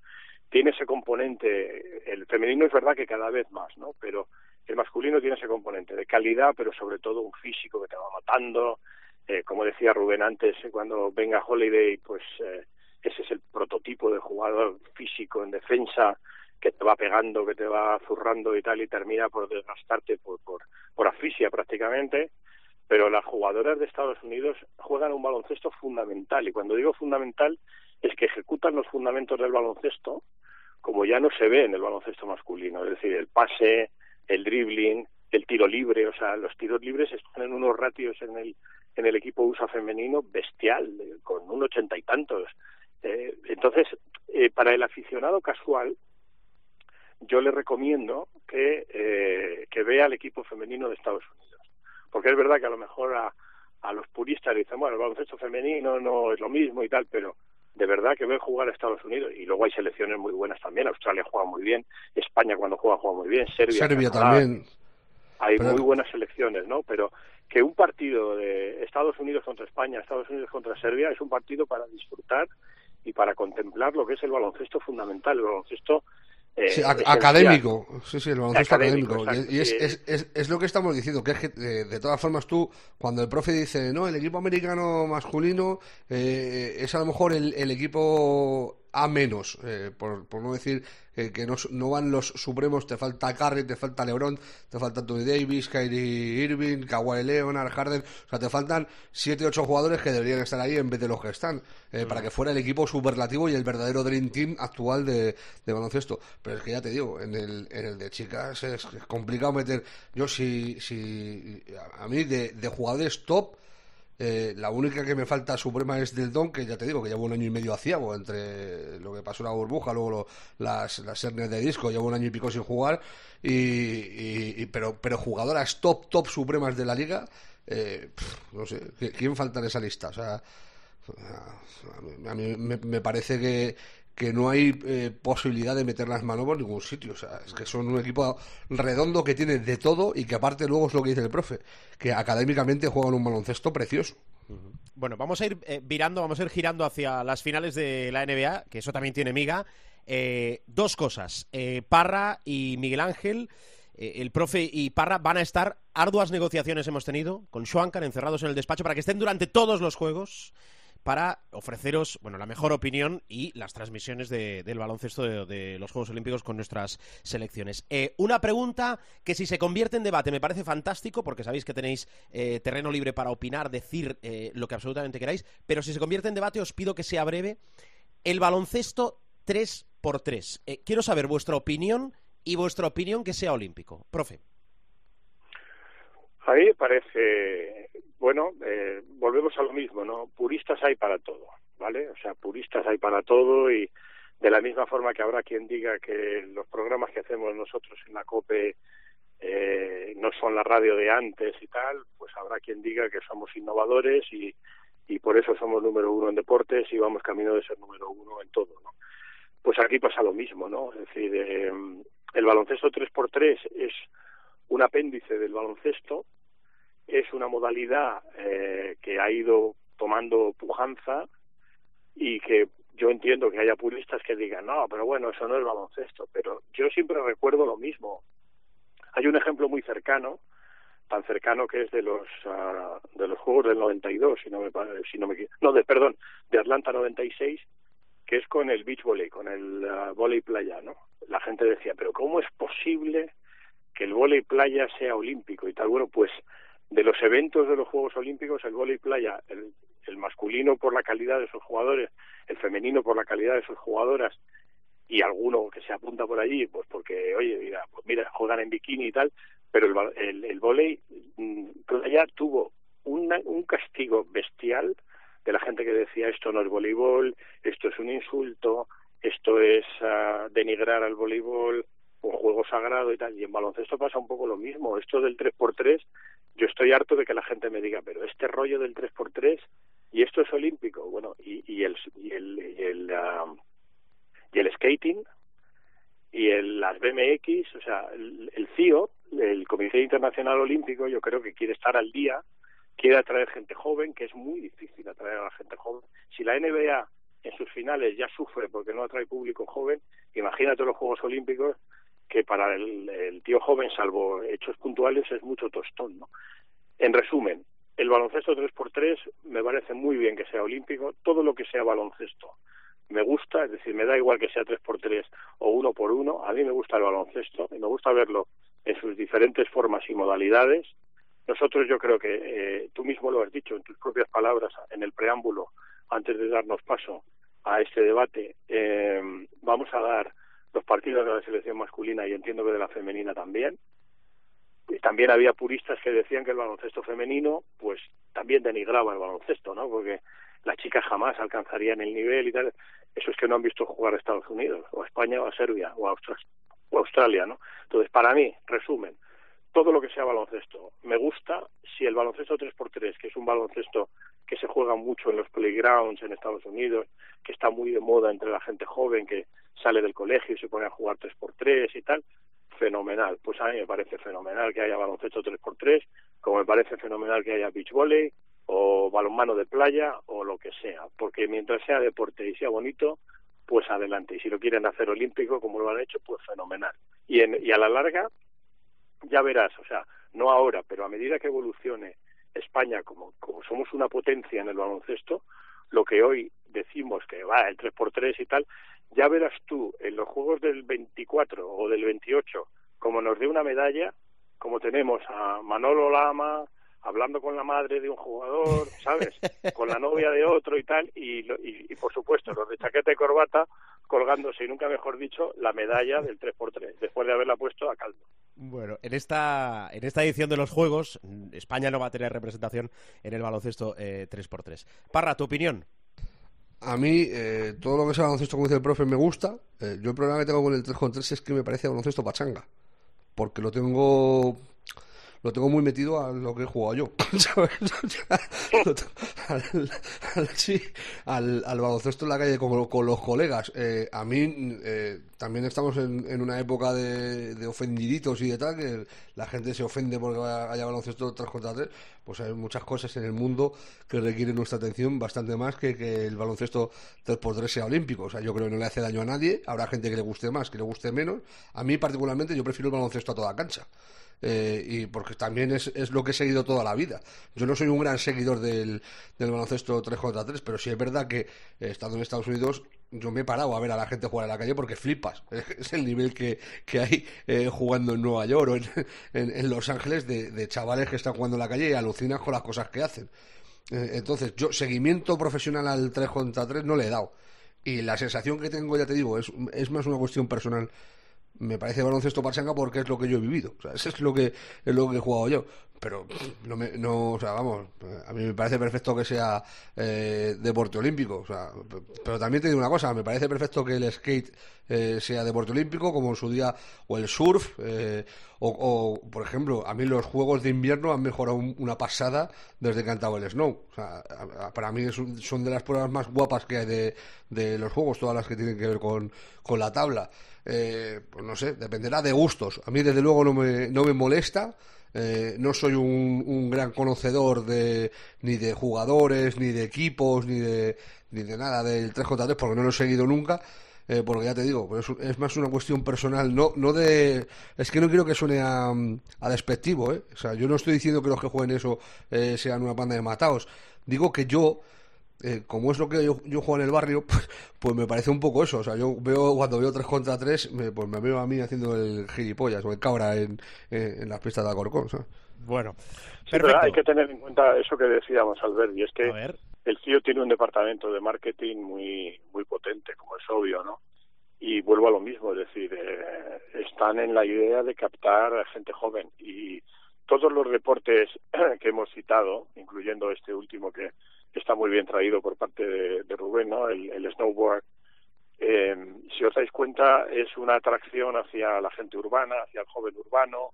tiene ese componente, el femenino es verdad que cada vez más, ¿no? Pero el masculino tiene ese componente de calidad, pero sobre todo un físico que te va matando, eh, como decía Rubén antes, eh, cuando venga Holiday, pues eh, ese es el prototipo de jugador físico en defensa, que te va pegando, que te va zurrando y tal, y termina por desgastarte por, por, por asfixia prácticamente. Pero las jugadoras de Estados Unidos juegan un baloncesto fundamental, y cuando digo fundamental es que ejecutan los fundamentos del baloncesto como ya no se ve en el baloncesto masculino, es decir, el pase, el dribbling, el tiro libre, o sea, los tiros libres están en unos ratios en el en el equipo USA femenino bestial, con un ochenta y tantos. Eh, entonces, eh, para el aficionado casual, yo le recomiendo que, eh, que vea el equipo femenino de Estados Unidos. Porque es verdad que a lo mejor a, a los puristas dicen, bueno, el baloncesto femenino no es lo mismo y tal, pero de verdad que ven jugar a Estados Unidos y luego hay selecciones muy buenas también. Australia juega muy bien, España cuando juega juega muy bien, Serbia, Serbia también. Hay Pero- muy buenas selecciones, ¿no? Pero que un partido de Estados Unidos contra España, Estados Unidos contra Serbia es un partido para disfrutar y para contemplar lo que es el baloncesto fundamental, el baloncesto eh, Sí, académico, sí, sí, el baloncesto Académico, Y, es, sí. es, es, es lo que estamos diciendo, que es que eh, de todas formas tú, cuando el profe dice, no, el equipo americano masculino eh, es a lo mejor el, el equipo A menos, eh, por, por no decir que, que no, no van los supremos, te falta Curry, te falta LeBron, te falta Anthony Davis, Kyrie Irving, Kawhi Leonard, Harden, o sea, te faltan 7 8 jugadores que deberían estar ahí en vez de los que están, eh, para que fuera el equipo superlativo y el verdadero Dream Team actual de, de baloncesto. Pero es que ya te digo, en el, en el de chicas es, es complicado meter. Yo, si, si a a mí de, de jugadores top, eh, la única que me falta suprema es del Don, que ya te digo que llevo un año y medio a ciego entre lo que pasó la burbuja, luego lo- las, las hernias de disco, llevo un año y pico sin jugar, y, pero, pero jugadoras top, top supremas de la liga, eh, no sé, ¿qui- ¿quién falta en esa lista? O sea, a mí, a mí me, me parece que, que no hay eh, posibilidad de meter las manos por ningún sitio. O sea, es que son un equipo redondo que tiene de todo y que aparte luego es lo que dice el profe, que académicamente juegan un baloncesto precioso. Bueno, vamos a ir eh, virando, vamos a ir girando hacia las finales de la NBA, que eso también tiene miga. Eh, dos cosas. Parra y Miguel Ángel, el profe y Parra van a estar, arduas negociaciones hemos tenido con Schwankar encerrados en el despacho para que estén durante todos los juegos para ofreceros bueno la mejor opinión y las transmisiones de- del baloncesto de, los Juegos Olímpicos con nuestras selecciones. Eh, una pregunta que si se convierte en debate me parece fantástico porque sabéis que tenéis eh, terreno libre para opinar, decir eh, lo que absolutamente queráis, pero si se convierte en debate os pido que sea breve. El baloncesto 3x3. Eh, quiero saber vuestra opinión y vuestra opinión que sea olímpico. Profe. A mí me parece, volvemos a lo mismo, ¿no? Puristas hay para todo, ¿vale? O sea, puristas hay para todo y de la misma forma que habrá quien diga que los programas que hacemos nosotros en la COPE eh, no son la radio de antes y tal, pues habrá quien diga que somos innovadores y, y por eso somos número uno en deportes y vamos camino de ser número uno en todo, ¿no? Pues aquí pasa lo mismo, ¿no? Es decir, eh, el baloncesto 3x3 es un apéndice del baloncesto, es una modalidad eh, que ha ido tomando pujanza y que yo entiendo que haya puristas que digan, no, pero bueno, eso no es baloncesto, pero yo siempre recuerdo lo mismo. Hay un ejemplo muy cercano, tan cercano que es de los ah, de los Juegos del 92, si no me si no me no, de perdón, de Atlanta 96, que es con el beach volley, con el uh, volley playa, ¿no? La gente decía, pero ¿cómo es posible que el volley playa sea olímpico y tal? Bueno, pues de los eventos de los Juegos Olímpicos, el volley playa, el, el masculino por la calidad de sus jugadores, el femenino por la calidad de sus jugadoras y alguno que se apunta por allí, pues porque, oye, mira, pues mira, juegan en bikini y tal, pero el, el, el vóley mm, playa tuvo un castigo bestial de la gente que decía esto no es voleibol, esto es un insulto, esto es ah, denigrar al voleibol, un juego sagrado y tal. Y en baloncesto pasa un poco lo mismo. Esto del 3x3, yo estoy harto de que la gente me diga, pero este rollo del 3x3 y esto es olímpico. Bueno, y, y el, y el, y el, ah, y el skating y el, las BMX, o sea, el, el CIO, el Comité Internacional Olímpico, yo creo que quiere estar al día, quiere atraer gente joven, que es muy difícil atraer a la gente joven. Si la NBA en sus finales ya sufre porque no atrae público joven, imagínate los Juegos Olímpicos que para el, el tío joven, salvo hechos puntuales, es mucho tostón, ¿no? En resumen, el baloncesto 3x3 me parece muy bien que sea olímpico, todo lo que sea baloncesto me gusta, es decir, me da igual que sea tres por tres o uno por uno, a mí me gusta el baloncesto y me gusta verlo en sus diferentes formas y modalidades. Nosotros yo creo que eh, tú mismo lo has dicho en tus propias palabras en el preámbulo, antes de darnos paso a este debate, eh, vamos a dar los partidos de la selección masculina y entiendo que de la femenina también. También había puristas que decían que el baloncesto femenino, pues también denigraba el baloncesto, ¿no? Porque las chicas jamás alcanzarían el nivel y tal. Eso es que no han visto jugar a Estados Unidos, o a España, o a Serbia, o a o Australia, ¿no? Entonces, para mí, resumen, todo lo que sea baloncesto me gusta. Si el baloncesto 3x3, que es un baloncesto que se juega mucho en los playgrounds en Estados Unidos, que está muy de moda entre la gente joven que sale del colegio y se pone a jugar 3x3 y tal, fenomenal. Pues a mí me parece fenomenal que haya baloncesto 3x3, como me parece fenomenal que haya beach volley o balonmano de playa o lo que sea, porque mientras sea deporte y sea bonito, pues adelante. Y si lo quieren hacer olímpico, como lo han hecho, pues fenomenal. Y, en, y a la larga, ya verás, o sea, no ahora, pero a medida que evolucione España, como, como somos una potencia en el baloncesto, lo que hoy decimos que va el 3x3 y tal, ya verás tú en los juegos del 24 o del 28, como nos dé una medalla, como tenemos a Manolo Lama hablando con la madre de un jugador, ¿sabes? [LAUGHS] Con la novia de otro y tal, y, y, y por supuesto los de chaqueta y corbata colgándose, y nunca mejor dicho, la medalla del 3x3, después de haberla puesto a caldo. Bueno, en esta, en esta edición de los Juegos, España no va a tener representación en el baloncesto eh, 3x3. Parra, tu opinión. A mí, eh, todo lo que sea baloncesto, como dice el profe, me gusta. Eh, yo el problema que tengo con el 3x3 es que me parece baloncesto pachanga. Porque lo tengo lo tengo muy metido a lo que he jugado yo, [LAUGHS] ¿sabes? al, al, sí, al, al, baloncesto en la calle con, con los colegas. Eh, a mí eh, también estamos en, en una época de, ofendiditos y de tal, que la gente se ofende porque haya baloncesto 3 contra 3. Pues hay muchas cosas en el mundo que requieren nuestra atención bastante más que que el baloncesto 3x3 sea olímpico. O sea, yo creo que no le hace daño a nadie. Habrá gente que le guste más, que le guste menos. A mí particularmente yo prefiero el baloncesto a toda cancha. Eh, y porque también es, es, lo que he seguido toda la vida. Yo no soy un gran seguidor del, del baloncesto 3 contra 3, pero sí es verdad que eh, estando en Estados Unidos yo me he parado a ver a la gente jugar en la calle porque flipas. [LAUGHS] Es el nivel que, que hay eh, jugando en Nueva York o [LAUGHS] en, en, Los Ángeles de, de, chavales que están jugando en la calle y alucinas con las cosas que hacen. Entonces, yo seguimiento profesional al 3 contra 3 no le he dado. Y la sensación que tengo, ya te digo, es, es más una cuestión personal me parece baloncesto pachanga porque es lo que yo he vivido. O sea, eso es lo que es lo que he jugado yo. Pero no me, no, o sea, vamos, a mí me parece perfecto que sea eh, deporte olímpico. O sea, pero también te digo una cosa, me parece perfecto que el skate eh, sea deporte olímpico, como en su día, o el surf, eh, o, o, por ejemplo, a mí los juegos de invierno han mejorado un, una pasada desde que han el snow. O sea, para mí es un, son de las pruebas más guapas que hay de, de los juegos, todas las que tienen que ver con, con la tabla eh, pues no sé, dependerá de gustos. A mí desde luego no me, no me molesta. Eh, no soy un, un, gran conocedor de ni de jugadores, ni de equipos, ni de, ni de nada del 3 contra 3 porque no lo he seguido nunca. Eh, porque ya te digo, es, es, más una cuestión personal, no, no de... Es que no quiero que suene a, a despectivo, ¿eh? O sea, yo no estoy diciendo que los que jueguen eso eh, sean una banda de mataos. Digo que yo, eh, como es lo que yo, yo, juego en el barrio, [LAUGHS] pues, pues, me parece un poco eso. O sea, yo veo cuando veo 3 contra 3, me, pues me veo a mí haciendo el gilipollas o el cabra en, en, en las pistas de Alcorcón. ¿sabes? Bueno, sí, pero hay que tener en cuenta eso que decíamos, Albert, y es que el CIO tiene un departamento de marketing muy, muy potente, como es obvio, ¿no? Y vuelvo a lo mismo, es decir, eh, están en la idea de captar a gente joven y todos los deportes [CLEARS THROAT] que hemos citado, incluyendo este último que está muy bien traído por parte de, Rubén, ¿no? El, snowboard. Eh, si os dais cuenta, es una atracción hacia la gente urbana, hacia el joven urbano.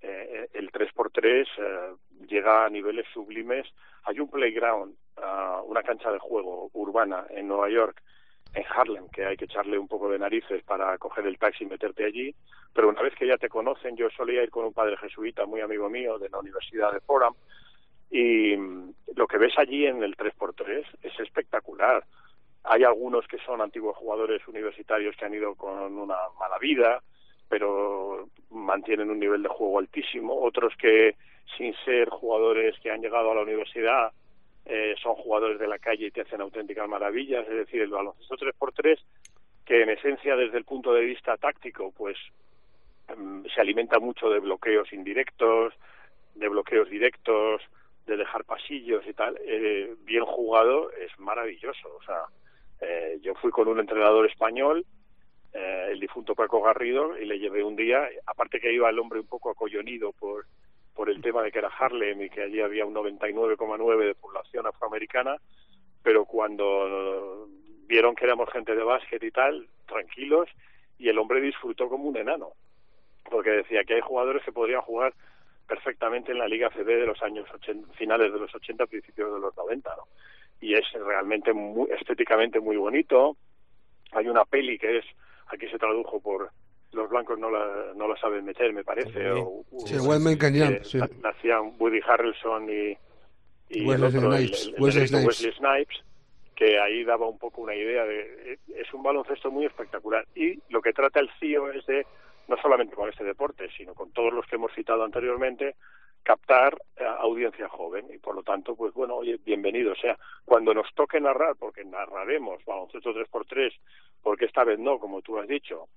Eh, el 3x3 eh, llega a niveles sublimes. Hay un playground, uh, una cancha de juego urbana en Nueva York, en Harlem, que hay que echarle un poco de narices para coger el taxi y meterte allí. Pero una vez que ya te conocen, yo solía ir con un padre jesuita muy amigo mío de la Universidad de Fordham y lo que ves allí en el 3x3 es espectacular. Hay algunos que son antiguos jugadores universitarios que han ido con una mala vida, pero mantienen un nivel de juego altísimo. Otros que, sin ser jugadores que han llegado a la universidad, eh, son jugadores de la calle y te hacen auténticas maravillas, es decir, el baloncesto 3x3, que en esencia desde el punto de vista táctico, pues mm, se alimenta mucho de bloqueos indirectos, de bloqueos directos, de dejar pasillos y tal, eh, bien jugado es maravilloso. O sea, eh, yo fui con un entrenador español, eh, el difunto Paco Garrido, y le llevé un día, aparte que iba el hombre un poco acollonido por, por el tema de que era Harlem y que allí había un 99,9 de población afroamericana, pero cuando vieron que éramos gente de básquet y tal, tranquilos, y el hombre disfrutó como un enano, porque decía que hay jugadores que podrían jugar perfectamente en la Liga CB de los años 80, finales de los 80, principios de los 90, ¿no? Y es realmente muy, estéticamente muy bonito. Hay una peli que es, aquí se tradujo por los blancos no la, no la saben meter, me parece. Sí. O, Sí, o- Jump, que sí. hacían Woody Harrelson y, y Wesley el otro, Snipes, el- el Wesley Snipes. Wesley Snipes, que ahí daba un poco una idea de... Es un baloncesto muy espectacular. Y lo que trata el CIO es de, no solamente con este deporte, sino con todos los que hemos citado anteriormente, captar eh, audiencia joven y por lo tanto pues bueno oye bienvenido o sea cuando nos toque narrar porque narraremos baloncesto 3x3 porque esta vez no como tú has dicho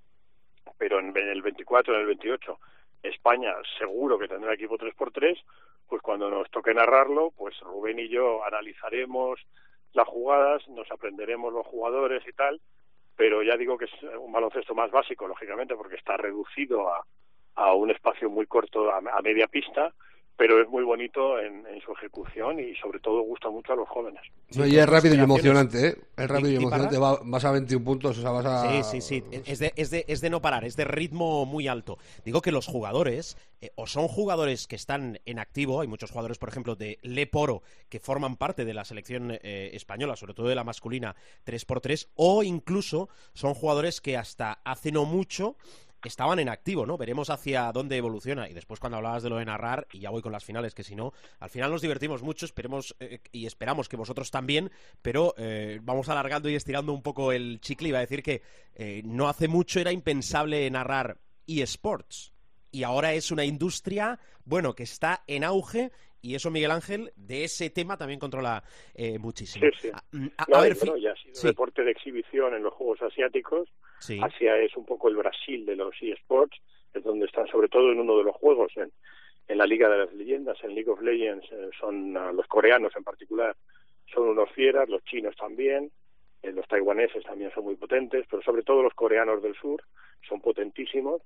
pero en el 24 en el 28 España seguro que tendrá equipo 3x3 pues cuando nos toque narrarlo pues Rubén y yo analizaremos las jugadas nos aprenderemos los jugadores y tal pero ya digo que es un baloncesto más básico lógicamente porque está reducido a a un espacio muy corto a, a media pista pero es muy bonito en, en su ejecución y sobre todo gusta mucho a los jóvenes. No, y es rápido y emocionante, ¿eh? Es rápido y emocionante. Va- vas a 21 puntos, o sea, vas a... Sí, sí, sí. Es de, es, de, es de no parar, es de ritmo muy alto. Digo que los jugadores, eh, o son jugadores que están en activo, hay muchos jugadores, por ejemplo, de Leporo, que forman parte de la selección eh, española, sobre todo de la masculina 3x3, o incluso son jugadores que hasta hace no mucho estaban en activo, ¿no? Veremos hacia dónde evoluciona. Y después cuando hablabas de lo de narrar, y ya voy con las finales, que si no, al final nos divertimos mucho, esperemos eh, y esperamos que vosotros también, pero eh, vamos alargando y estirando un poco el chicle. Iba a decir que eh, no hace mucho era impensable narrar eSports. Y ahora es una industria, bueno, que está en auge. Y eso, Miguel Ángel, de ese tema también controla eh, muchísimo. Sí, sí. A, mm, a- No, a y ver, bueno, ya ha sido sí, deporte de exhibición en los Juegos Asiáticos. sí. Asia es un poco el Brasil de los eSports, es donde están sobre todo en uno de los juegos, en, en la Liga de las Leyendas, en League of Legends, eh, son ah, los coreanos en particular, son unos fieras, los chinos también, eh, los taiwaneses también son muy potentes, pero sobre todo los coreanos del sur son potentísimos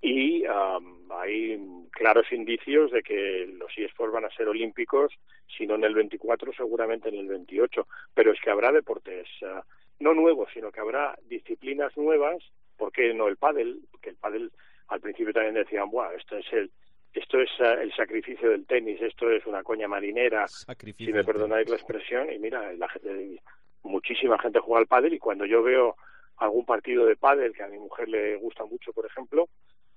y am, hay claros indicios de que los eSports van a ser olímpicos, si no en el 24, seguramente en el 28, pero es que habrá deportes ah, no nuevos, sino que habrá disciplinas nuevas, ¿por qué no el pádel? Porque el pádel al principio también decían, Buah, esto es el esto es ah, el sacrificio del tenis, esto es una coña marinera, Sacrificio si me perdonáis la expresión, y mira, la gente, muchísima gente juega al pádel y cuando yo veo algún partido de pádel que a mi mujer le gusta mucho, por ejemplo,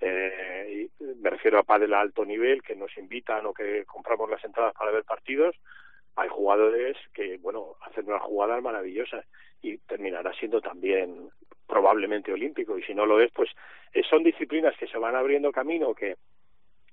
eh, me refiero a pádel a alto nivel, que nos invitan o que compramos las entradas para ver partidos, hay jugadores que, bueno, hacen unas jugadas maravillosas y terminará siendo también probablemente olímpico. Y si no lo es, pues eh, son disciplinas que se van abriendo camino que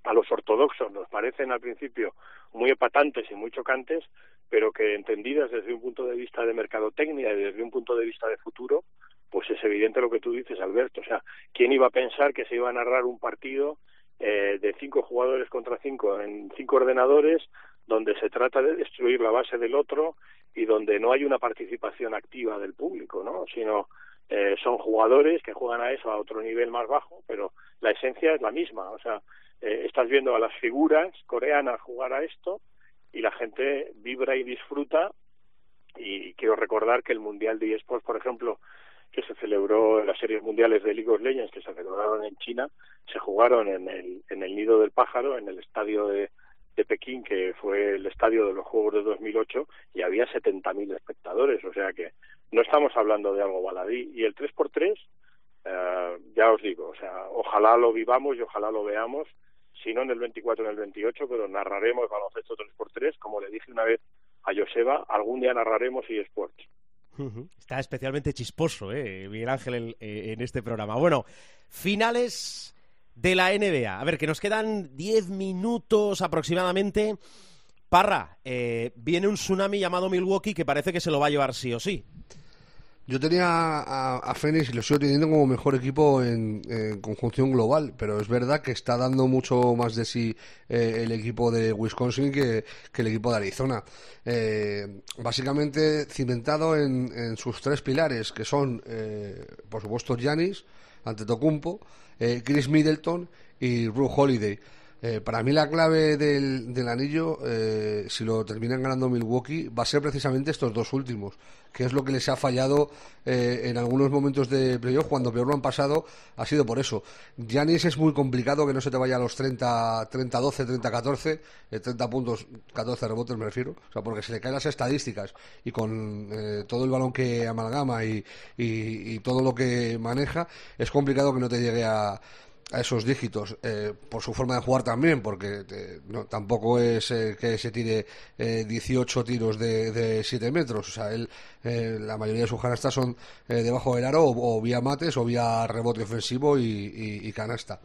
a los ortodoxos nos parecen al principio muy epatantes y muy chocantes, pero que entendidas desde un punto de vista de mercadotecnia y desde un punto de vista de futuro, pues es evidente lo que tú dices, Alberto. O sea, ¿quién iba a pensar que se iba a narrar un partido eh, de cinco jugadores contra cinco en cinco ordenadores, donde se trata de destruir la base del otro y donde no hay una participación activa del público, ¿no? Sino eh, son jugadores que juegan a eso a otro nivel más bajo, pero la esencia es la misma. O sea, eh, estás viendo a las figuras coreanas jugar a esto y la gente vibra y disfruta. Y quiero recordar que el Mundial de eSports, por ejemplo, que se celebró en las series mundiales de League of Legends, que se celebraron en China, se jugaron en el, en el Nido del Pájaro, en el estadio de, de Pekín, que fue el estadio de los Juegos de 2008, y había 70.000 espectadores. O sea que no estamos hablando de algo baladí. Y el 3x3, eh, ya os digo, o sea, ojalá lo vivamos y ojalá lo veamos, si no en el 24 en el 28, pero narraremos baloncesto 3x3, como le dije una vez a Joseba, algún día narraremos eSports. Está especialmente chisposo, ¿eh? Miguel Ángel, en, eh, en este programa. Bueno, finales de la NBA. A ver, que nos quedan 10 minutos aproximadamente Parra, eh, viene un tsunami llamado Milwaukee que parece que se lo va a llevar sí o sí. Yo tenía a, a Phoenix y lo sigo teniendo como mejor equipo en, conjunción global, pero es verdad que está dando mucho más de sí eh, el equipo de Wisconsin que, el equipo de Arizona. Eh, básicamente cimentado en, en sus tres pilares, que son, eh, por supuesto, Giannis, Antetokounmpo, eh, Chris Middleton y Ru Holiday. Eh, para mí la clave del, del anillo, eh, si lo terminan ganando Milwaukee, va a ser precisamente estos dos últimos, que es lo que les ha fallado eh, en algunos momentos de playoff, cuando peor lo han pasado, ha sido por eso. Giannis es muy complicado que no se te vaya a los 30, 30 12, 30 14, eh, 30 puntos, 14 rebotes me refiero, o sea, porque se le caen las estadísticas y con eh, todo el balón que amalgama y todo lo que maneja, es complicado que no te llegue a a esos dígitos eh, por su forma de jugar también porque eh, no, tampoco es eh, que se tire eh, 18 tiros de, de 7 metros o sea él eh, la mayoría de sus canastas son eh, debajo del aro o, vía mates o vía rebote ofensivo y, y, y canasta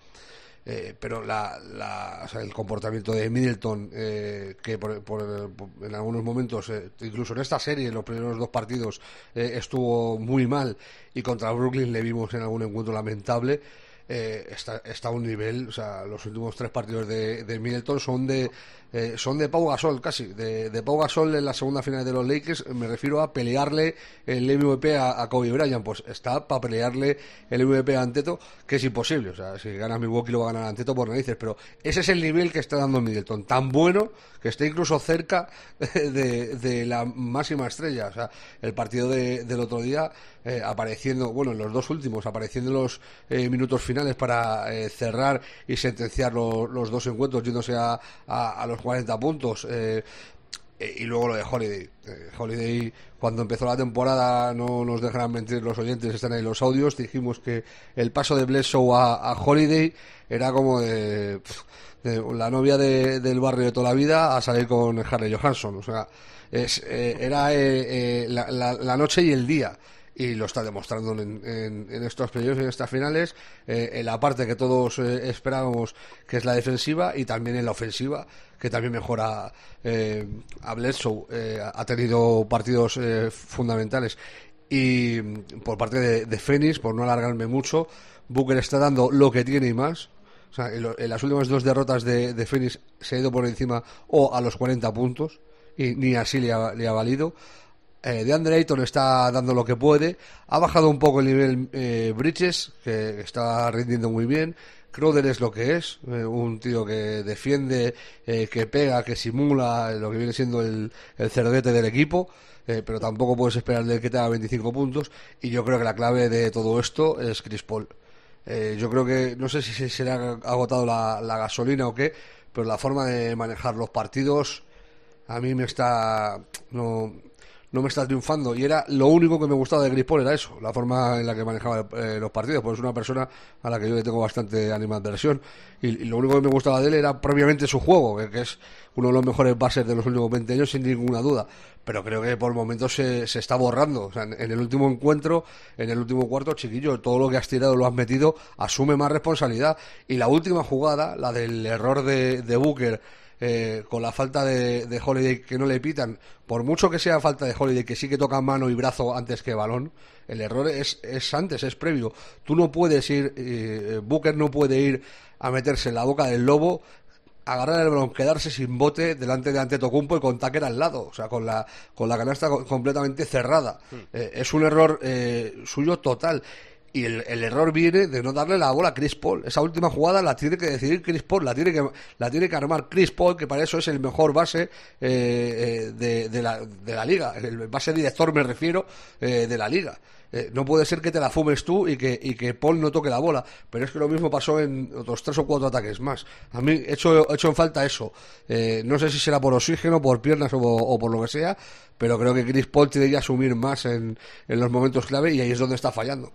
eh, pero la, el comportamiento de Middleton, eh, que por, por, por, en algunos momentos, eh, incluso en esta serie, en los primeros dos partidos, eh, estuvo muy mal y contra Brooklyn le vimos en algún encuentro lamentable. Eh, está, está, a un nivel, o sea, los últimos tres partidos de, de Middleton son de eh, son de Pau Gasol casi, de, Pau Gasol en la segunda final de los Lakers, me refiero a pelearle el MVP a, Kobe Bryant, pues está para pelearle el MVP a Anteto, que es imposible, o sea, si gana Milwaukee lo va a ganar Anteto por narices, pero ese es el nivel que está dando Middleton, tan bueno que está incluso cerca [LAUGHS] de, de la máxima estrella, o sea, el partido de, del otro día eh, apareciendo, bueno, en los dos últimos, apareciendo en los eh, minutos finales para eh, cerrar y sentenciar lo, los dos encuentros, yéndose a, a, a los 40 puntos. Eh, y luego lo de Holiday. Eh, Holiday, cuando empezó la temporada, no nos dejarán mentir los oyentes, están ahí los audios. Dijimos que el paso de Bledsoe a, Holiday era como de, de la novia de, del barrio de toda la vida a salir con Harley Johansson. O sea, es, eh, era eh, la, la, la noche y el día y lo está demostrando en, en, en estos playoffs, en estas finales, eh, en la parte que todos eh, esperábamos, que es la defensiva, y también en la ofensiva, que también mejora eh, a Bledsoe, eh, ha tenido partidos eh, fundamentales. Y por parte de, de por no alargarme mucho, Booker está dando lo que tiene y más. O sea, en, lo, en las últimas dos derrotas de, de se ha ido por encima o a los 40 puntos, y ni así le ha, le ha valido eh, de Andre Ayton está dando lo que puede. Ha bajado un poco el nivel eh, Bridges, que está rindiendo muy bien. Crowder es lo que es, eh, un tío que defiende, eh, que pega, que simula lo que viene siendo el, cerdete del equipo, pero tampoco puedes esperar de que te haga 25 puntos. Y yo creo que la clave de todo esto es Chris Paul. Yo creo que, no sé si se le ha agotado la, la gasolina o qué, pero la forma de manejar los partidos a mí me está. No, no me está triunfando. Y era lo único que me gustaba de Chris Paul, era eso, la forma en la que manejaba eh, los partidos, pues es una persona a la que yo le tengo bastante animadversión. Y, y lo único que me gustaba de él era propiamente su juego, que, es uno de los mejores bases de los últimos 20 años, sin ninguna duda. Pero creo que por momentos se, se está borrando. En, en, el último encuentro, en el último cuarto, chiquillo, todo lo que has tirado lo has metido, asume más responsabilidad. Y la última jugada, la del error de, de Booker, eh, con la falta de, de, Holiday que no le pitan, por mucho que sea falta de Holiday, que sí que toca mano y brazo antes que balón, el error es, es antes, es previo. Tú no puedes ir, eh, Booker no puede ir a meterse en la boca del lobo, agarrar el balón, quedarse sin bote delante de Antetokounmpo y con Tucker al lado, o sea, con la, con la canasta completamente cerrada. Mm. Eh, es un error eh, suyo total. Y el, error viene de no darle la bola a Chris Paul. Esa última jugada la tiene que decidir Chris Paul, la tiene que, la tiene que armar Chris Paul, que para eso es el mejor base eh, de, de, la, de la liga. El base director, me refiero, eh, de la liga. Eh, no puede ser que te la fumes tú y que, y que Paul no toque la bola. Pero es que lo mismo pasó en otros tres o cuatro ataques más. A mí he hecho, he hecho en falta eso. Eh, no sé si será por oxígeno, por piernas o, o, por lo que sea, pero creo que Chris Paul tiene que asumir más en, en los momentos clave y ahí es donde está fallando.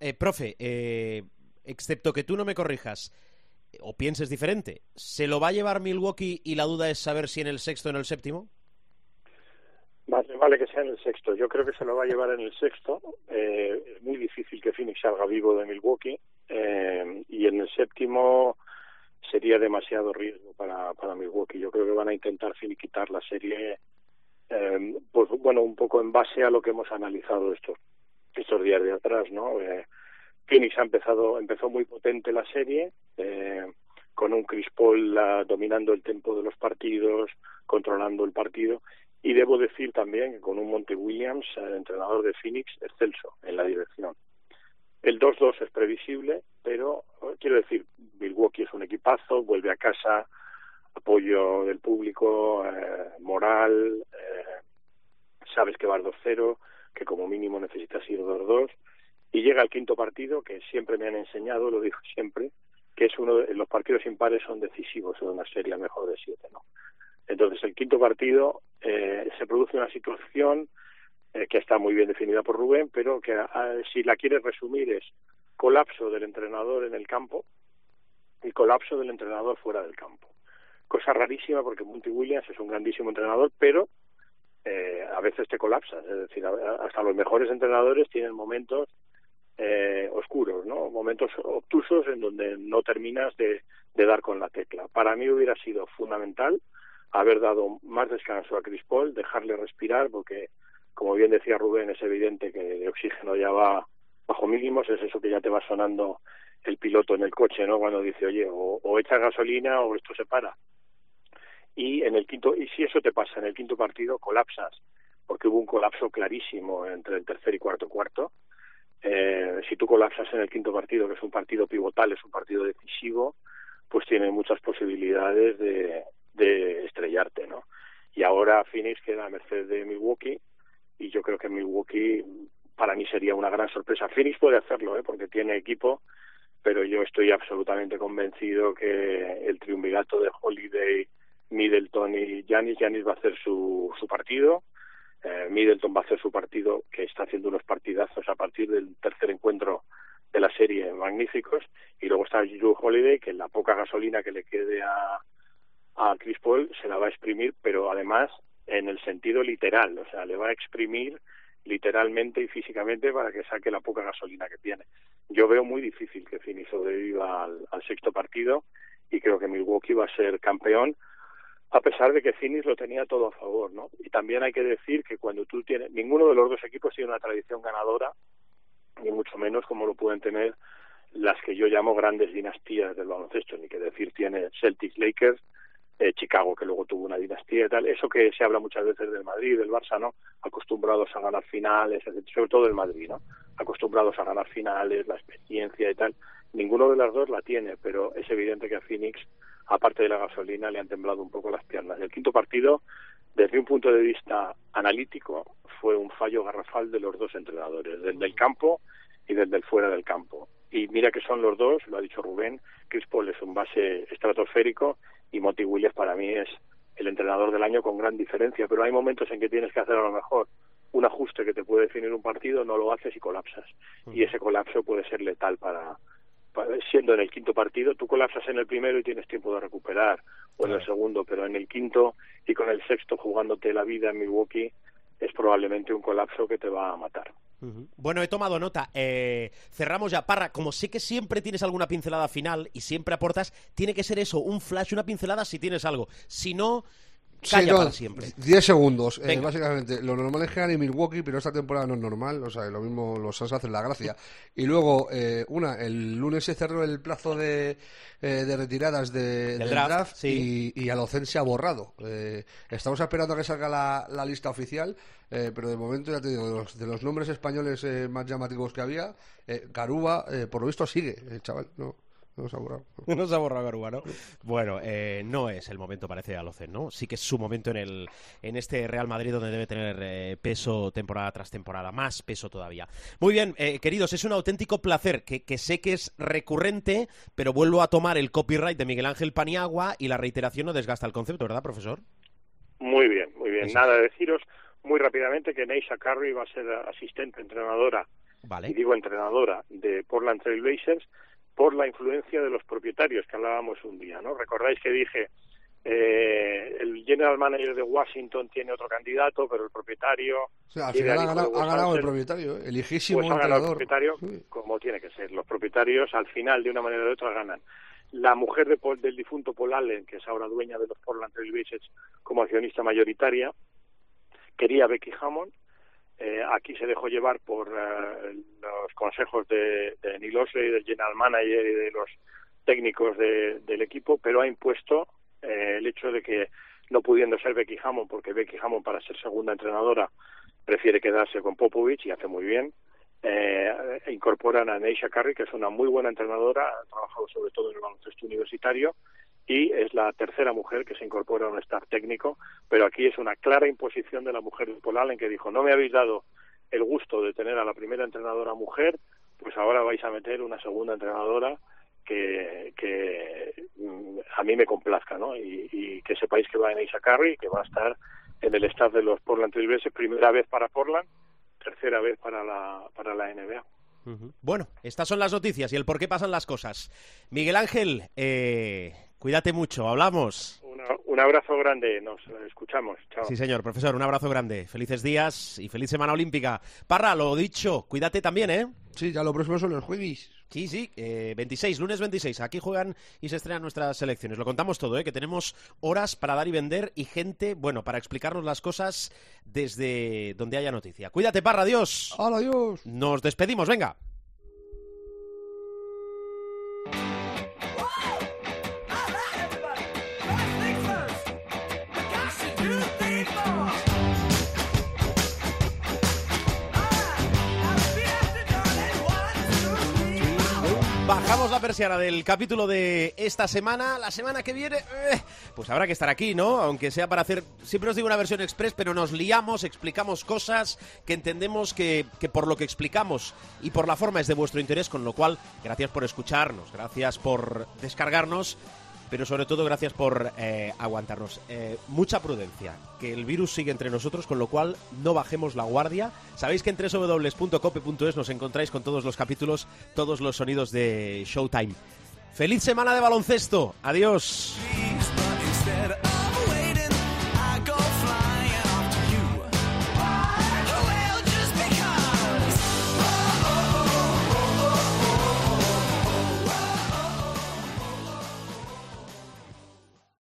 Eh, profe, eh, excepto que tú no me corrijas o pienses diferente, ¿se lo va a llevar Milwaukee y la duda es saber si en el sexto o en el séptimo? Vale, vale que sea en el sexto. Yo creo que se lo va a llevar en el sexto. Eh, muy difícil que Phoenix salga vivo de Milwaukee. Eh, y en el séptimo sería demasiado riesgo para, para Milwaukee. Yo creo que van a intentar finiquitar la serie, eh, pues bueno, un poco en base a lo que hemos analizado estos estos días de atrás, ¿no? Eh, Phoenix ha empezado, empezó muy potente la serie, eh, con un Chris Paul uh, dominando el tempo de los partidos, controlando el partido, y debo decir también que con un Monte Williams, el entrenador de Phoenix, excelso en la dirección. El 2-2 es previsible, pero quiero decir, Milwaukee es un equipazo, vuelve a casa, apoyo del público, eh, moral, eh, sabes que vas 2-0, que como mínimo necesitas ir 2-2, y llega el quinto partido, que siempre me han enseñado, lo digo siempre, que es uno de los partidos impares son decisivos en una serie mejor de siete, ¿no? Entonces, el quinto partido eh, se produce una situación eh, que está muy bien definida por Rubén, pero que ah, si la quieres resumir es colapso del entrenador en el campo y colapso del entrenador fuera del campo. Cosa rarísima porque Monty Williams es un grandísimo entrenador, pero eh, a veces te colapsas. Es decir, hasta los mejores entrenadores tienen momentos eh, oscuros, ¿no? Momentos obtusos en donde no terminas de, dar con la tecla. Para mí hubiera sido fundamental haber dado más descanso a Chris Paul, dejarle respirar, porque, como bien decía Rubén, es evidente que el oxígeno ya va bajo mínimos, es eso que ya te va sonando el piloto en el coche, ¿no? Cuando dice, oye, o, o echa gasolina o esto se para. Y en el quinto, y si eso te pasa en el quinto partido, colapsas, porque hubo un colapso clarísimo entre el tercer y cuarto cuarto. Eh, si tú colapsas en el quinto partido, que es un partido pivotal, es un partido decisivo, pues tiene muchas posibilidades de, de estrellarte, ¿no? Y ahora Phoenix queda a merced de Milwaukee y yo creo que Milwaukee para mí sería una gran sorpresa. Phoenix puede hacerlo, ¿eh? porque tiene equipo, pero yo estoy absolutamente convencido que el triunvirato de Holiday, Middleton y Giannis, Giannis va a hacer su, su partido, eh, Middleton va a hacer su partido, que está haciendo unos partidazos a partir del tercer encuentro de la serie magníficos, y luego está Drew Holiday, que la poca gasolina que le quede a, a Chris Paul se la va a exprimir, pero además en el sentido literal, o sea, le va a exprimir literalmente y físicamente para que saque la poca gasolina que tiene. Yo veo muy difícil que Phoenix sobreviva al, al sexto partido y creo que Milwaukee va a ser campeón a pesar de que Phoenix lo tenía todo a favor, ¿no? Y también hay que decir que cuando tú tienes, ninguno de los dos equipos tiene una tradición ganadora, ni mucho menos como lo pueden tener las que yo llamo grandes dinastías del baloncesto, ni que decir tiene Celtics, Lakers, eh, Chicago, que luego tuvo una dinastía y tal, eso que se habla muchas veces del Madrid, del Barça, ¿no? Acostumbrados a ganar finales, sobre todo del Madrid, ¿no? Acostumbrados a ganar finales, la experiencia y tal. Ninguno de las dos la tiene, pero es evidente que a Phoenix, aparte de la gasolina, le han temblado un poco las piernas. El quinto partido, desde un punto de vista analítico, fue un fallo garrafal de los dos entrenadores, desde el campo y desde el fuera del campo. Y mira que son los dos, lo ha dicho Rubén, Chris Paul es un base estratosférico y Monty Williams para mí es el entrenador del año con gran diferencia, pero hay momentos en que tienes que hacer a lo mejor un ajuste que te puede definir un partido, no lo haces y colapsas. Y ese colapso puede ser letal para, siendo en el quinto partido, tú colapsas en el primero y tienes tiempo de recuperar, o en el segundo, pero en el quinto y con el sexto jugándote la vida en Milwaukee, es probablemente un colapso que te va a matar. Bueno, he tomado nota. Eh, cerramos ya. Parra, como sé que siempre tienes alguna pincelada final y siempre aportas, tiene que ser eso, un flash, una pincelada si tienes algo. Si no, calla Sí, no, para siempre. 10 segundos, eh, básicamente. Lo normal es que gane Milwaukee, pero esta temporada no es normal. O sea, lo mismo los Suns hacen la gracia. [LAUGHS] Y luego, eh, una, el lunes se cerró el plazo de, eh, de retiradas de- del, draft, draft, sí. y, y Alocen se ha borrado. Eh, estamos esperando a que salga la, la lista oficial, eh, pero de momento, ya te digo, de los, de los nombres españoles eh, más llamativos que había, eh, eh, por lo visto, sigue, el chaval. No, [LAUGHS] no se ha borrado. No se ha borrado Garuba, ¿no? Bueno, eh, no es el momento, parece, Alocen, ¿no? Sí que es su momento en, el, en este Real Madrid donde debe tener eh, peso temporada tras temporada, más peso todavía. Muy bien, eh, queridos, es un auténtico placer que, que sé que es recurrente, pero vuelvo a tomar el copyright de Miguel Ángel Paniagua y la reiteración no desgasta el concepto, ¿verdad, profesor? Muy bien, muy bien. Eso. Nada, deciros muy rápidamente que Neisha Carey va a ser asistente entrenadora, Vale. y digo entrenadora, de Portland Trail Blazers por la influencia de los propietarios que hablábamos un día, ¿no? Recordáis que dije eh, el general manager de Washington tiene otro candidato, pero el propietario O sea, al final ha ganado, ha Wes ganado el propietario, eh, elijísimo pues ha ganado el propietario Sí. como tiene que ser. Los propietarios al final de una manera u otra ganan. la mujer de Paul- del difunto Paul Allen, que es ahora dueña de los Portland Trail Blazers como accionista mayoritaria, quería a Becky Hammond. Eh, aquí se dejó llevar por eh, los consejos de, de Neil Osley, del general manager y de los técnicos de- del equipo, pero ha impuesto eh, el hecho de que no pudiendo ser Becky Hammond, porque Becky Hammond para ser segunda entrenadora prefiere quedarse con Popovich y hace muy bien, eh, incorporan a Neisha Carey, que es una muy buena entrenadora, ha trabajado sobre todo en el baloncesto universitario y es la tercera mujer que se incorpora a un staff técnico, pero aquí es una clara imposición de la mujer Paul Allen que dijo, no me habéis dado el gusto de tener a la primera entrenadora mujer, pues ahora vais a meter una segunda entrenadora que, mm, a mí me complazca, ¿no? Y, y que sepáis que va en Neisha Carey, que va a estar en el staff de los Portland Trail Blazers, primera vez para Portland, tercera vez para la, para la NBA. Bueno, estas son las noticias y el por qué pasan las cosas. Miguel Ángel, eh, cuídate mucho, hablamos. Una- un abrazo grande, nos escuchamos. Chao. Sí, señor, profesor, un abrazo grande. Felices días y feliz semana olímpica. Parra, lo dicho, cuídate también, ¿eh? Sí, ya lo próximo son los jueves. Sí, sí, eh, 26, lunes 26. Aquí juegan y se estrenan nuestras selecciones. Lo contamos todo, ¿eh? que tenemos horas para dar y vender y gente, bueno, para explicarnos las cosas desde donde haya noticia. Cuídate, Parra, adiós. ¡Hala, adiós! Nos despedimos, venga. Bajamos la persiana del capítulo de esta semana. La semana que viene, eh, pues habrá que estar aquí, ¿no? Aunque sea para hacer, siempre os digo una versión express, pero nos liamos, explicamos cosas que entendemos que, que por lo que explicamos y por la forma es de vuestro interés, con lo cual, gracias por escucharnos, gracias por descargarnos, pero sobre todo gracias por eh, aguantarnos. Eh, mucha prudencia, que el virus sigue entre nosotros, con lo cual no bajemos la guardia. Sabéis que en www.cope.es nos encontráis con todos los capítulos, todos los sonidos de Showtime. ¡Feliz semana de baloncesto! ¡Adiós!